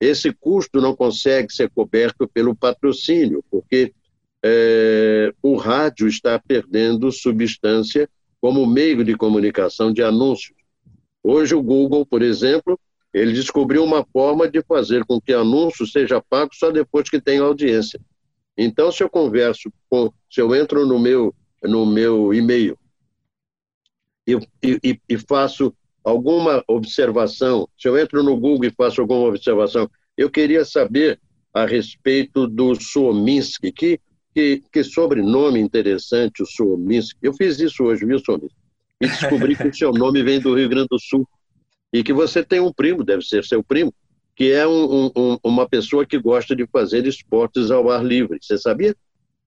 Esse custo não consegue ser coberto pelo patrocínio, porque é, o rádio está perdendo substância como meio de comunicação de anúncios. Hoje o Google, por exemplo, ele descobriu uma forma de fazer com que anúncio seja pago só depois que tem audiência. Então, se eu converso com, se eu entro no meu, no meu e-mail e, e, e faço alguma observação, se eu entro no Google e faço alguma observação, eu queria saber a respeito do Suominski, que, que, que sobrenome interessante o Sominski. Eu fiz isso hoje, viu, Sominski? E descobri que o seu nome vem do Rio Grande do Sul. E que você tem um primo, deve ser seu primo, que é um, um, uma pessoa que gosta de fazer esportes ao ar livre. Você sabia?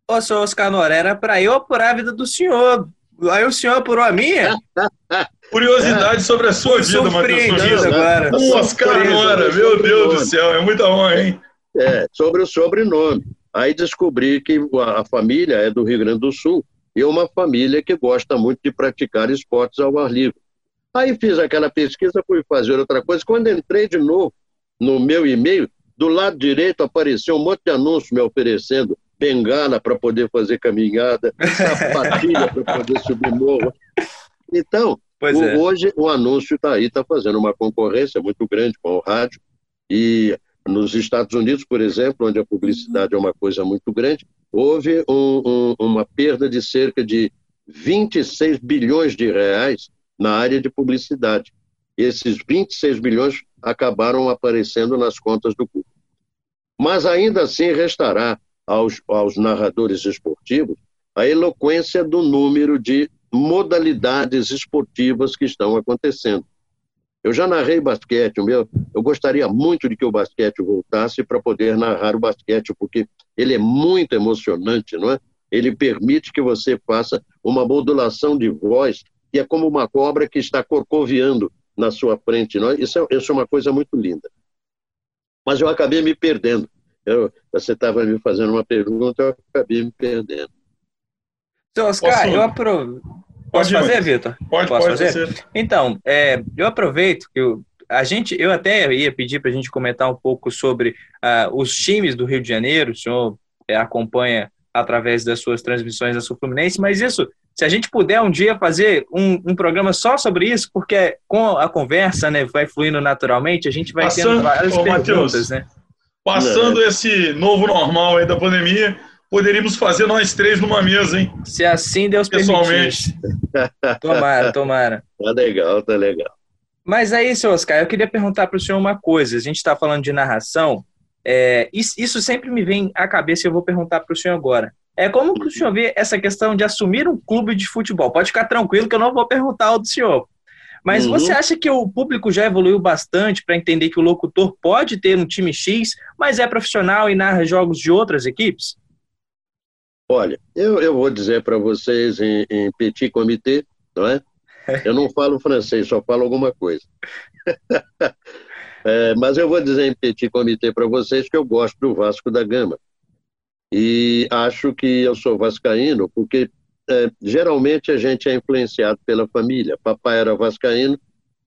Ô, senhor Oscar Nora, era para eu apurar a vida do senhor. Aí o senhor apurou a minha? Curiosidade é. sobre a sua vida, Matheus agora. Um Oscar Nora, meu Deus do céu, é muita honra, hein? É, sobre o sobrenome. Aí descobri que a família é do Rio Grande do Sul e é uma família que gosta muito de praticar esportes ao ar livre. Aí fiz aquela pesquisa, fui fazer outra coisa. Quando entrei de novo no meu e-mail, do lado direito apareceu um monte de anúncio me oferecendo bengala para poder fazer caminhada, sapatilha para poder subir morro. Então, o, é. hoje o anúncio está aí, está fazendo uma concorrência muito grande com o rádio. E nos Estados Unidos, por exemplo, onde a publicidade é uma coisa muito grande, houve um, um, uma perda de cerca de 26 bilhões de reais na área de publicidade. Esses 26 bilhões acabaram aparecendo nas contas do público. Mas ainda assim restará aos, aos narradores esportivos a eloquência do número de modalidades esportivas que estão acontecendo. Eu já narrei basquete, o meu, eu gostaria muito de que o basquete voltasse para poder narrar o basquete, porque ele é muito emocionante, não é? Ele permite que você faça uma modulação de voz que é como uma cobra que está corcoviando na sua frente. Não é? Isso, é, isso é uma coisa muito linda. Mas eu acabei me perdendo. Eu, você estava me fazendo uma pergunta, eu acabei me perdendo. Então, Oscar, Posso... eu aproveito. Posso pode, fazer, Vitor? Pode, Posso pode fazer? Ser. Então, é, eu aproveito que eu, a gente, eu até ia pedir para a gente comentar um pouco sobre uh, os times do Rio de Janeiro. O senhor é, acompanha através das suas transmissões da Sul Fluminense, mas isso, se a gente puder um dia fazer um, um, programa só sobre isso, porque com a conversa, né, vai fluindo naturalmente, a gente vai Passando, tendo várias ô, perguntas, Mateus, né? Passando esse novo normal aí da pandemia, poderíamos fazer nós três numa mesa, hein? Se assim Deus Pessoalmente. Tomara, tomara. Tá legal, tá legal. Mas aí, seu Oscar, eu queria perguntar para o senhor uma coisa. A gente está falando de narração. É, isso sempre me vem à cabeça e eu vou perguntar para o senhor agora. É como que o senhor vê essa questão de assumir um clube de futebol? Pode ficar tranquilo que eu não vou perguntar o do senhor. Mas uhum. você acha que o público já evoluiu bastante para entender que o locutor pode ter um time X, mas é profissional e narra jogos de outras equipes? Olha, eu, eu vou dizer para vocês em, em petit comité, não é? Eu não falo francês, só falo alguma coisa. é, mas eu vou dizer em petit comité para vocês que eu gosto do Vasco da Gama. E acho que eu sou vascaíno porque é, geralmente a gente é influenciado pela família. Papai era vascaíno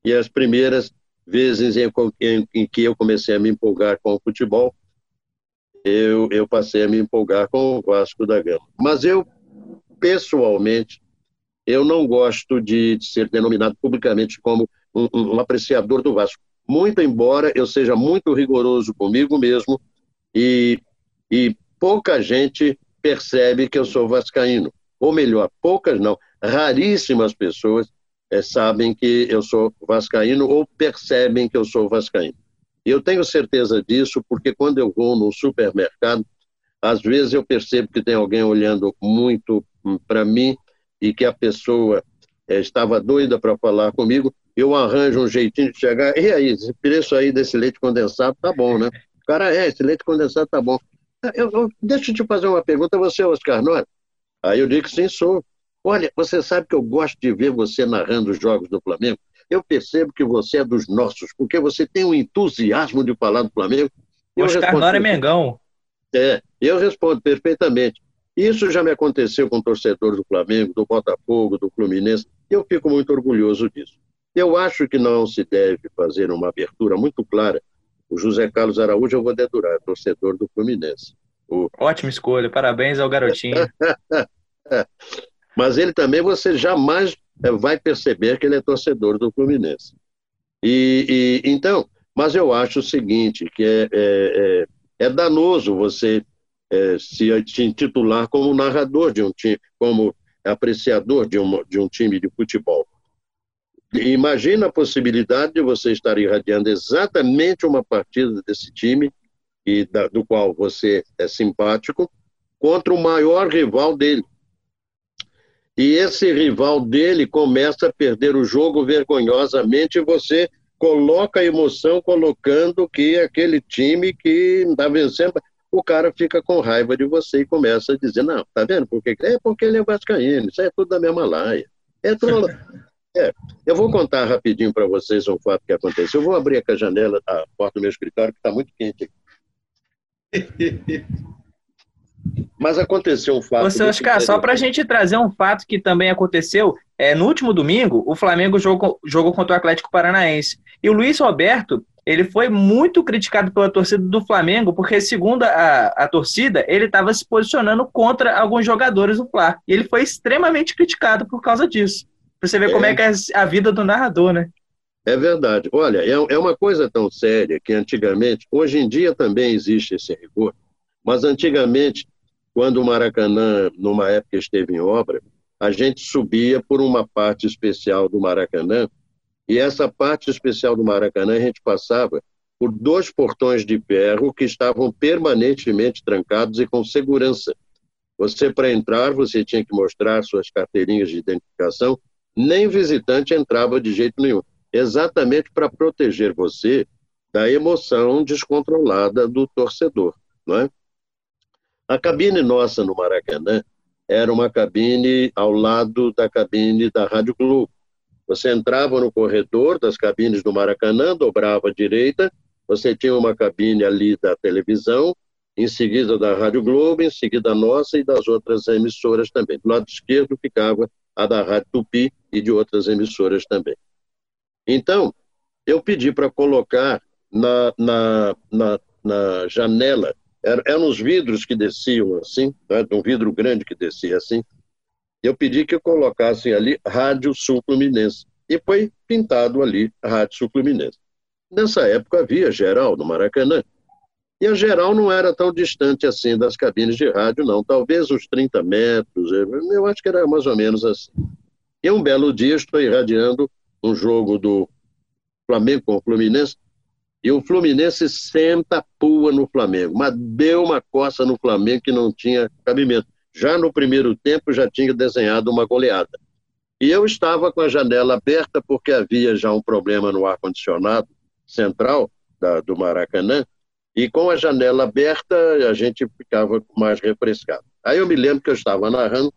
e as primeiras vezes em, em, em que eu comecei a me empolgar com o futebol eu, eu passei a me empolgar com o Vasco da Gama. Mas eu, pessoalmente, eu não gosto de, de ser denominado publicamente como um, um, apreciador do Vasco. Muito embora eu seja muito rigoroso comigo mesmo e, e pouca gente percebe que eu sou vascaíno. Ou melhor, poucas não, raríssimas pessoas é, sabem que eu sou vascaíno ou percebem que eu sou vascaíno. Eu tenho certeza disso porque quando eu vou no supermercado, às vezes eu percebo que tem alguém olhando muito hum, para mim e que a pessoa é, estava doida para falar comigo, eu arranjo um jeitinho de chegar. E aí, esse preço aí desse leite condensado tá bom, né? O cara, é, esse leite condensado tá bom. Eu, eu, deixa eu te fazer uma pergunta, você é Oscar Nora? Aí eu digo que sim, sou. Olha, você sabe que eu gosto de ver você narrando os jogos do Flamengo? eu percebo que você é dos nossos, porque você tem um entusiasmo de falar do Flamengo. Eu Oscar respondo, Nora é Mengão. É, eu respondo perfeitamente. Isso já me aconteceu com torcedores do Flamengo, do Botafogo, do Fluminense. Eu fico muito orgulhoso disso. Eu acho que não se deve fazer uma abertura muito clara. O José Carlos Araújo, eu vou dedurar, torcedor do Fluminense. O... Ótima escolha, parabéns ao garotinho. Mas ele também, você jamais é, vai perceber que ele é torcedor do Fluminense. E, e então, mas eu acho o seguinte, que é, é, é, é danoso você é, se, se intitular como narrador de um time, como apreciador de um, de um time de futebol. Imagina a possibilidade de você estar irradiando exatamente uma partida desse time e da, do qual você é simpático, contra o maior rival dele. E esse rival dele começa a perder o jogo vergonhosamente e você coloca a emoção colocando que aquele time que está vencendo, o cara fica com raiva de você e começa a dizer, não, tá vendo por que? É porque ele é vascaíno, isso é tudo da mesma laia. É tudo... É, eu vou contar rapidinho para vocês um fato que aconteceu. Eu vou abrir aqui a janela, a porta do meu escritório, que está muito quente aqui. Mas aconteceu um fato. Você, Oscar, só para a gente trazer um fato que também aconteceu, é, no último domingo, o Flamengo jogou, jogou contra o Atlético Paranaense. E o Luiz Roberto, ele foi muito criticado pela torcida do Flamengo, porque, segundo a, a torcida, ele estava se posicionando contra alguns jogadores do Fla. E ele foi extremamente criticado por causa disso. Pra você ver é. como é que é a vida do narrador, né? É verdade. Olha, é, é uma coisa tão séria que antigamente, hoje em dia também existe esse rigor, mas antigamente quando o Maracanã, numa época, esteve em obra, a gente subia por uma parte especial do Maracanã, e essa parte especial do Maracanã a gente passava por dois portões de ferro que estavam permanentemente trancados e com segurança. Você, para entrar, você tinha que mostrar suas carteirinhas de identificação, nem visitante entrava de jeito nenhum, exatamente para proteger você da emoção descontrolada do torcedor, não é? A cabine nossa no Maracanã era uma cabine ao lado da cabine da Rádio Globo. Você entrava no corredor das cabines do Maracanã, dobrava à direita, você tinha uma cabine ali da televisão, em seguida da Rádio Globo, em seguida a nossa e das outras emissoras também. Do lado esquerdo ficava a da Rádio Tupi e de outras emissoras também. Então, eu pedi para colocar na, na, na, na janela eram os vidros que desciam assim, né, um vidro grande que descia assim. Eu pedi que colocassem ali Rádio Sul Fluminense. E foi pintado ali Rádio Sul Fluminense. Nessa época havia geral no Maracanã. E a geral não era tão distante assim das cabines de rádio, não. Talvez uns 30 metros, eu acho que era mais ou menos assim. E um belo dia estou irradiando um jogo do Flamengo com o Fluminense e o Fluminense senta pua no Flamengo, mas deu uma coça no Flamengo que não tinha cabimento. Já no primeiro tempo já tinha desenhado uma goleada. E eu estava com a janela aberta porque havia já um problema no ar-condicionado central da, do Maracanã, e com a janela aberta a gente ficava mais refrescado. Aí eu me lembro que eu estava narrando.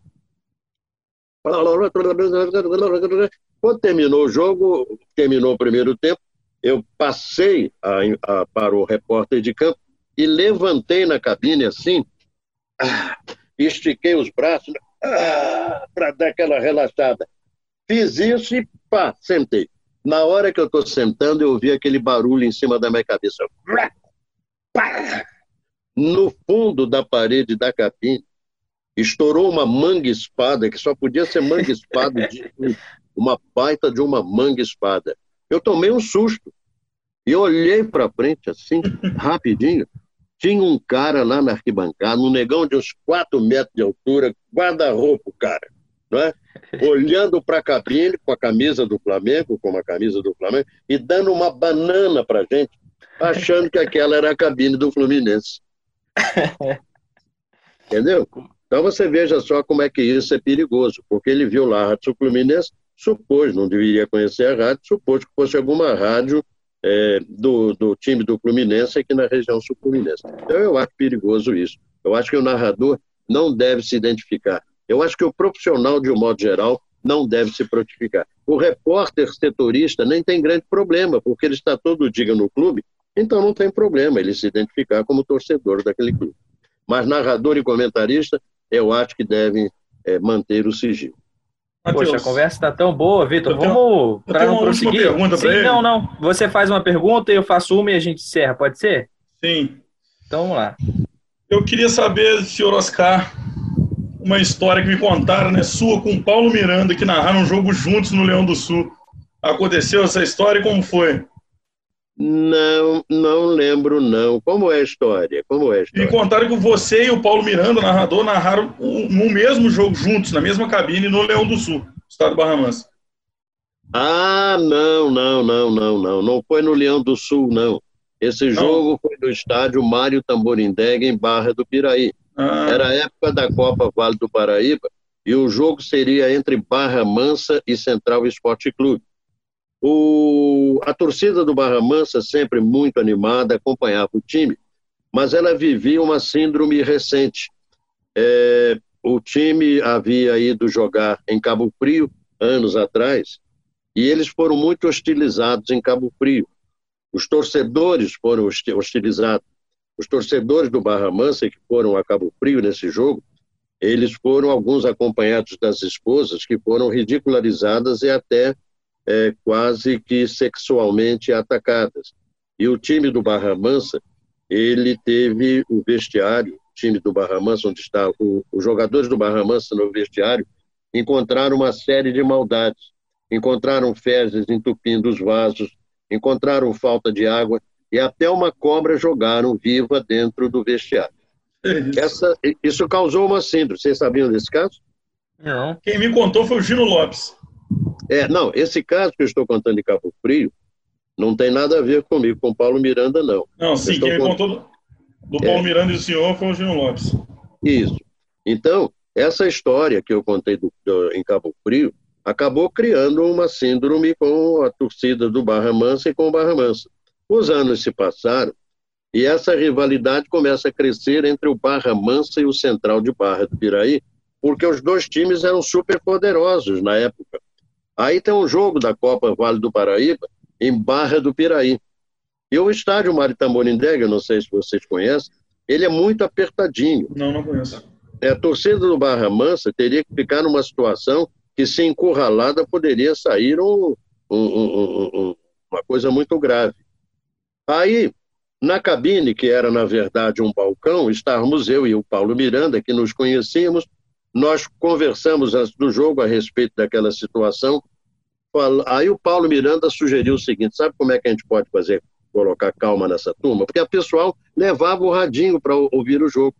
Quando terminou o jogo, terminou o primeiro tempo, eu passei a, a, para o repórter de campo e levantei na cabine assim, ah, estiquei os braços ah, para dar aquela relaxada. Fiz isso e pá, sentei. Na hora que eu estou sentando, eu ouvi aquele barulho em cima da minha cabeça. No fundo da parede da cabine, estourou uma manga espada, que só podia ser manga espada, de uma baita de uma manga espada. Eu tomei um susto. E olhei para frente assim, rapidinho. Tinha um cara lá na arquibancada, um negão de uns 4 metros de altura, guarda-roupa, cara, não é? olhando para a cabine com a camisa do Flamengo, com a camisa do Flamengo, e dando uma banana para gente, achando que aquela era a cabine do Fluminense. Entendeu? Então você veja só como é que isso é perigoso, porque ele viu lá a Rádio Fluminense, supôs, não deveria conhecer a rádio, supôs que fosse alguma rádio é, do, do time do Fluminense aqui na região sul-fluminense. Então eu acho perigoso isso. Eu acho que o narrador não deve se identificar. Eu acho que o profissional, de um modo geral, não deve se prontificar. O repórter setorista nem tem grande problema, porque ele está todo dia no clube, então não tem problema ele se identificar como torcedor daquele clube. Mas narrador e comentarista, eu acho que devem é, manter o sigilo. Poxa, a conversa está tão boa, Vitor. Vamos para não prosseguir. pergunta Sim, ele? não, não. Você faz uma pergunta e eu faço uma e a gente encerra, pode ser? Sim. Então vamos lá. Eu queria saber, senhor Oscar, uma história que me contaram, né, sua com Paulo Miranda, que narraram um jogo juntos no Leão do Sul. Aconteceu essa história e como foi? Não, não lembro não. Como é a história? Como é história? Me contaram que você e o Paulo Miranda, narrador, narraram no mesmo jogo juntos, na mesma cabine, no Leão do Sul, estado do Barra Mansa. Ah, não, não, não, não, não. Não foi no Leão do Sul, não. Esse não. jogo foi no estádio Mário Tamborindega, em Barra do Piraí. Ah. Era a época da Copa Vale do Paraíba e o jogo seria entre Barra Mansa e Central Esporte Clube. O, a torcida do Barra Mansa, sempre muito animada, acompanhava o time, mas ela vivia uma síndrome recente. É, o time havia ido jogar em Cabo Frio anos atrás e eles foram muito hostilizados em Cabo Frio. Os torcedores foram hostilizados. Os torcedores do Barra Mansa que foram a Cabo Frio nesse jogo, eles foram alguns acompanhados das esposas que foram ridicularizadas e até é, quase que sexualmente atacadas. E o time do Barra Mansa, ele teve o vestiário time do Barra Mansa, onde está o, os jogadores do Barra Mansa no vestiário, encontraram uma série de maldades. Encontraram fezes entupindo os vasos, encontraram falta de água e até uma cobra jogaram viva dentro do vestiário. Isso. Essa, isso causou uma síndrome. Vocês sabiam desse caso? Não. Quem me contou foi o Gino Lopes. É, não, esse caso que eu estou contando de Cabo Frio não tem nada a ver comigo, com Paulo Miranda, não. Não, sim, quem me contou do Paulo é. Miranda e o senhor foi o Gino Lopes. Isso. Então, essa história que eu contei do, do, em Cabo Frio acabou criando uma síndrome com a torcida do Barra Mansa e com o Barra Mansa. Os anos se passaram e essa rivalidade começa a crescer entre o Barra Mansa e o Central de Barra do Piraí, porque os dois times eram super poderosos na época. Aí tem um jogo da Copa Vale do Paraíba em Barra do Piraí. E o estádio Mário Tamborindega, não sei se vocês conhecem, ele é muito apertadinho. Não, não conheço. É, a torcida do Barra Mansa teria que ficar numa situação que, se encurralada, poderia sair um, um, um, uma coisa muito grave. Aí, na cabine, que era, na verdade, um balcão, estávamos eu e o Paulo Miranda, que nos conhecíamos, nós conversamos antes do jogo a respeito daquela situação. Aí o Paulo Miranda sugeriu o seguinte: sabe como é que a gente pode fazer colocar calma nessa turma, porque a pessoal levava o radinho para ouvir o jogo.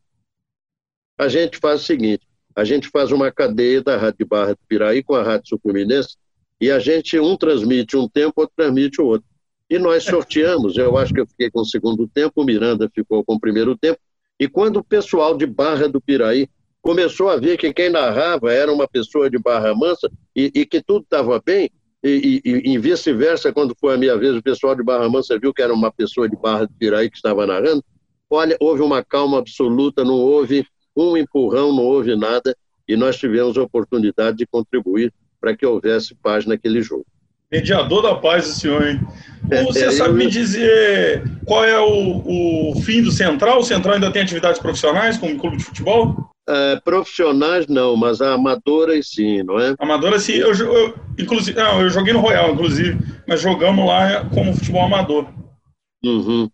A gente faz o seguinte: a gente faz uma cadeia da Rádio Barra do Piraí com a Rádio Sul-Fluminense e a gente, um transmite um tempo, outro transmite o outro. E nós sorteamos, eu acho que eu fiquei com o segundo tempo, o Miranda ficou com o primeiro tempo, e quando o pessoal de Barra do Piraí começou a ver que quem narrava era uma pessoa de Barra Mansa e, e que tudo estava bem, e, e, e vice-versa, quando foi a minha vez, o pessoal de Barra Mansa viu que era uma pessoa de Barra do Piraí que estava narrando. Olha, houve uma calma absoluta, não houve um empurrão, não houve nada, e nós tivemos a oportunidade de contribuir para que houvesse paz naquele jogo. Mediador da paz, o senhor, hein? É, você é, sabe eu... me dizer qual é o, o fim do Central? O Central ainda tem atividades profissionais, como clube de futebol? É, profissionais não, mas amadoras sim, não é? Amadoras sim. Eu, eu, inclusive, não, eu joguei no Royal, inclusive, mas jogamos lá como futebol amador. Uhum.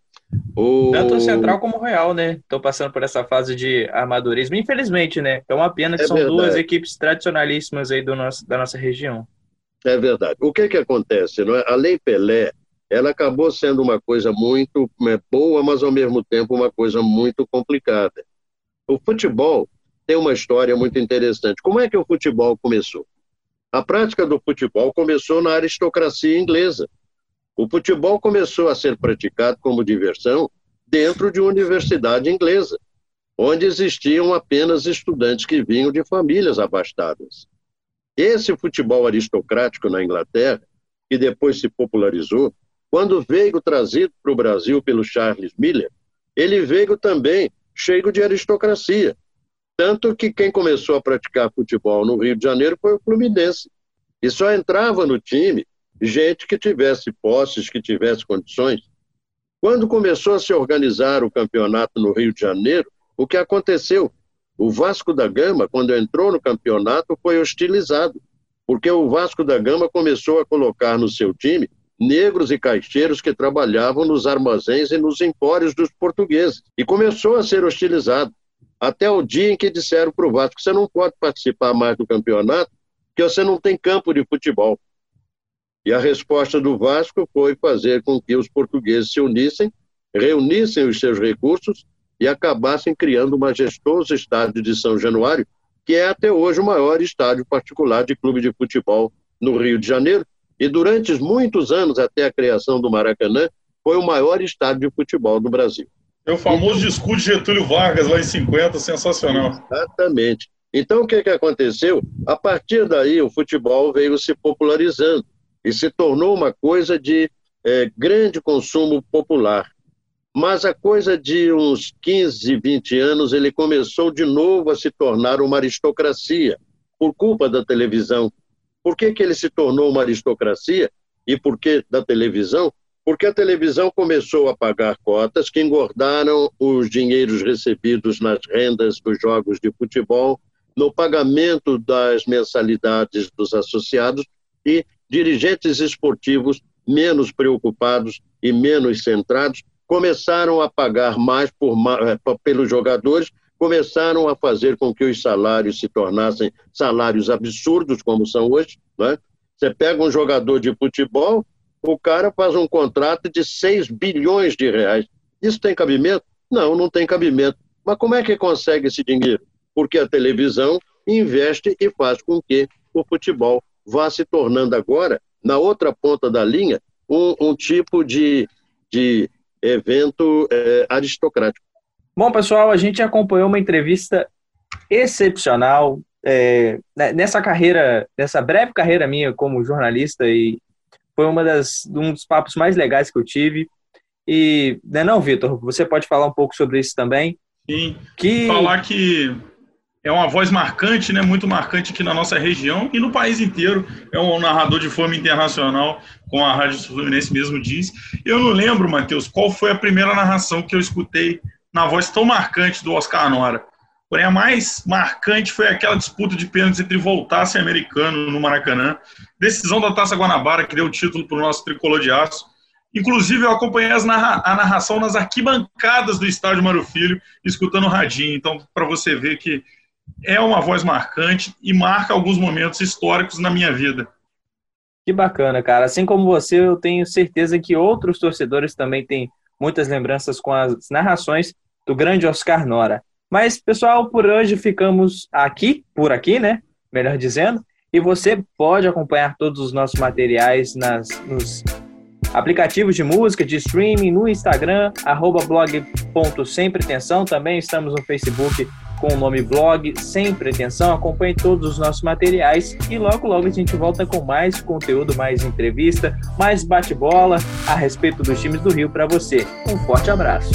O... Tanto o Central como o Royal, né? Estão passando por essa fase de amadorismo, infelizmente, né? É uma pena que é são verdade. duas equipes tradicionalíssimas aí do nosso, da nossa região. É verdade. O que que acontece? Não é? A Lei Pelé, ela acabou sendo uma coisa muito é, boa, mas ao mesmo tempo uma coisa muito complicada. O futebol tem uma história muito interessante. Como é que o futebol começou? A prática do futebol começou na aristocracia inglesa. O futebol começou a ser praticado como diversão dentro de uma universidade inglesa, onde existiam apenas estudantes que vinham de famílias abastadas. Esse futebol aristocrático na Inglaterra, que depois se popularizou, quando veio trazido para o Brasil pelo Charles Miller, ele veio também cheio de aristocracia. Tanto que quem começou a praticar futebol no Rio de Janeiro foi o Fluminense. E só entrava no time gente que tivesse posses, que tivesse condições. Quando começou a se organizar o campeonato no Rio de Janeiro, o que aconteceu? O Vasco da Gama, quando entrou no campeonato, foi hostilizado, porque o Vasco da Gama começou a colocar no seu time negros e caixeiros que trabalhavam nos armazéns e nos empórios dos portugueses. E começou a ser hostilizado até o dia em que disseram para o Vasco: você não pode participar mais do campeonato, porque você não tem campo de futebol. E a resposta do Vasco foi fazer com que os portugueses se unissem, reunissem os seus recursos e acabassem criando o majestoso estádio de São Januário, que é até hoje o maior estádio particular de clube de futebol no Rio de Janeiro. E durante muitos anos, até a criação do Maracanã, foi o maior estádio de futebol do Brasil. É o famoso discurso de Getúlio Vargas lá em 50, sensacional. Exatamente. Então, o que, que aconteceu? A partir daí, o futebol veio se popularizando e se tornou uma coisa de é, grande consumo popular. Mas a coisa de uns 15, 20 anos, ele começou de novo a se tornar uma aristocracia, por culpa da televisão. Por que, que ele se tornou uma aristocracia e por que da televisão? Porque a televisão começou a pagar cotas que engordaram os dinheiros recebidos nas rendas dos jogos de futebol, no pagamento das mensalidades dos associados e dirigentes esportivos menos preocupados e menos centrados começaram a pagar mais por, eh, pelos jogadores, começaram a fazer com que os salários se tornassem salários absurdos, como são hoje. Né? Você pega um jogador de futebol, o cara faz um contrato de 6 bilhões de reais. Isso tem cabimento? Não, não tem cabimento. Mas como é que consegue esse dinheiro? Porque a televisão investe e faz com que o futebol vá se tornando agora, na outra ponta da linha, um, um tipo de, de evento é, aristocrático. Bom, pessoal, a gente acompanhou uma entrevista excepcional é, né, nessa carreira, nessa breve carreira minha como jornalista e foi uma das, um dos papos mais legais que eu tive. E, né, não, Vitor, você pode falar um pouco sobre isso também? Sim. Que... Falar que é uma voz marcante, né, muito marcante aqui na nossa região e no país inteiro. É um narrador de fama internacional, como a Rádio Fluminense mesmo diz. Eu não lembro, Matheus, qual foi a primeira narração que eu escutei na voz tão marcante do Oscar Nora. Porém, a mais marcante foi aquela disputa de pênaltis entre Voltaço e Americano no Maracanã. Decisão da Taça Guanabara, que deu o título para o nosso tricolor de aço. Inclusive, eu acompanhei narra a narração nas arquibancadas do estádio Mário Filho, escutando o radinho. Então, para você ver que é uma voz marcante e marca alguns momentos históricos na minha vida. Que bacana, cara. Assim como você, eu tenho certeza que outros torcedores também têm muitas lembranças com as narrações do grande Oscar Nora. Mas, pessoal, por hoje ficamos aqui, por aqui, né? Melhor dizendo. E você pode acompanhar todos os nossos materiais nas, nos aplicativos de música, de streaming, no Instagram, arroba blog.sempretenção. Também estamos no Facebook com o nome blog Sem Pretensão. Acompanhe todos os nossos materiais e logo, logo a gente volta com mais conteúdo, mais entrevista, mais bate-bola a respeito dos times do Rio para você. Um forte abraço.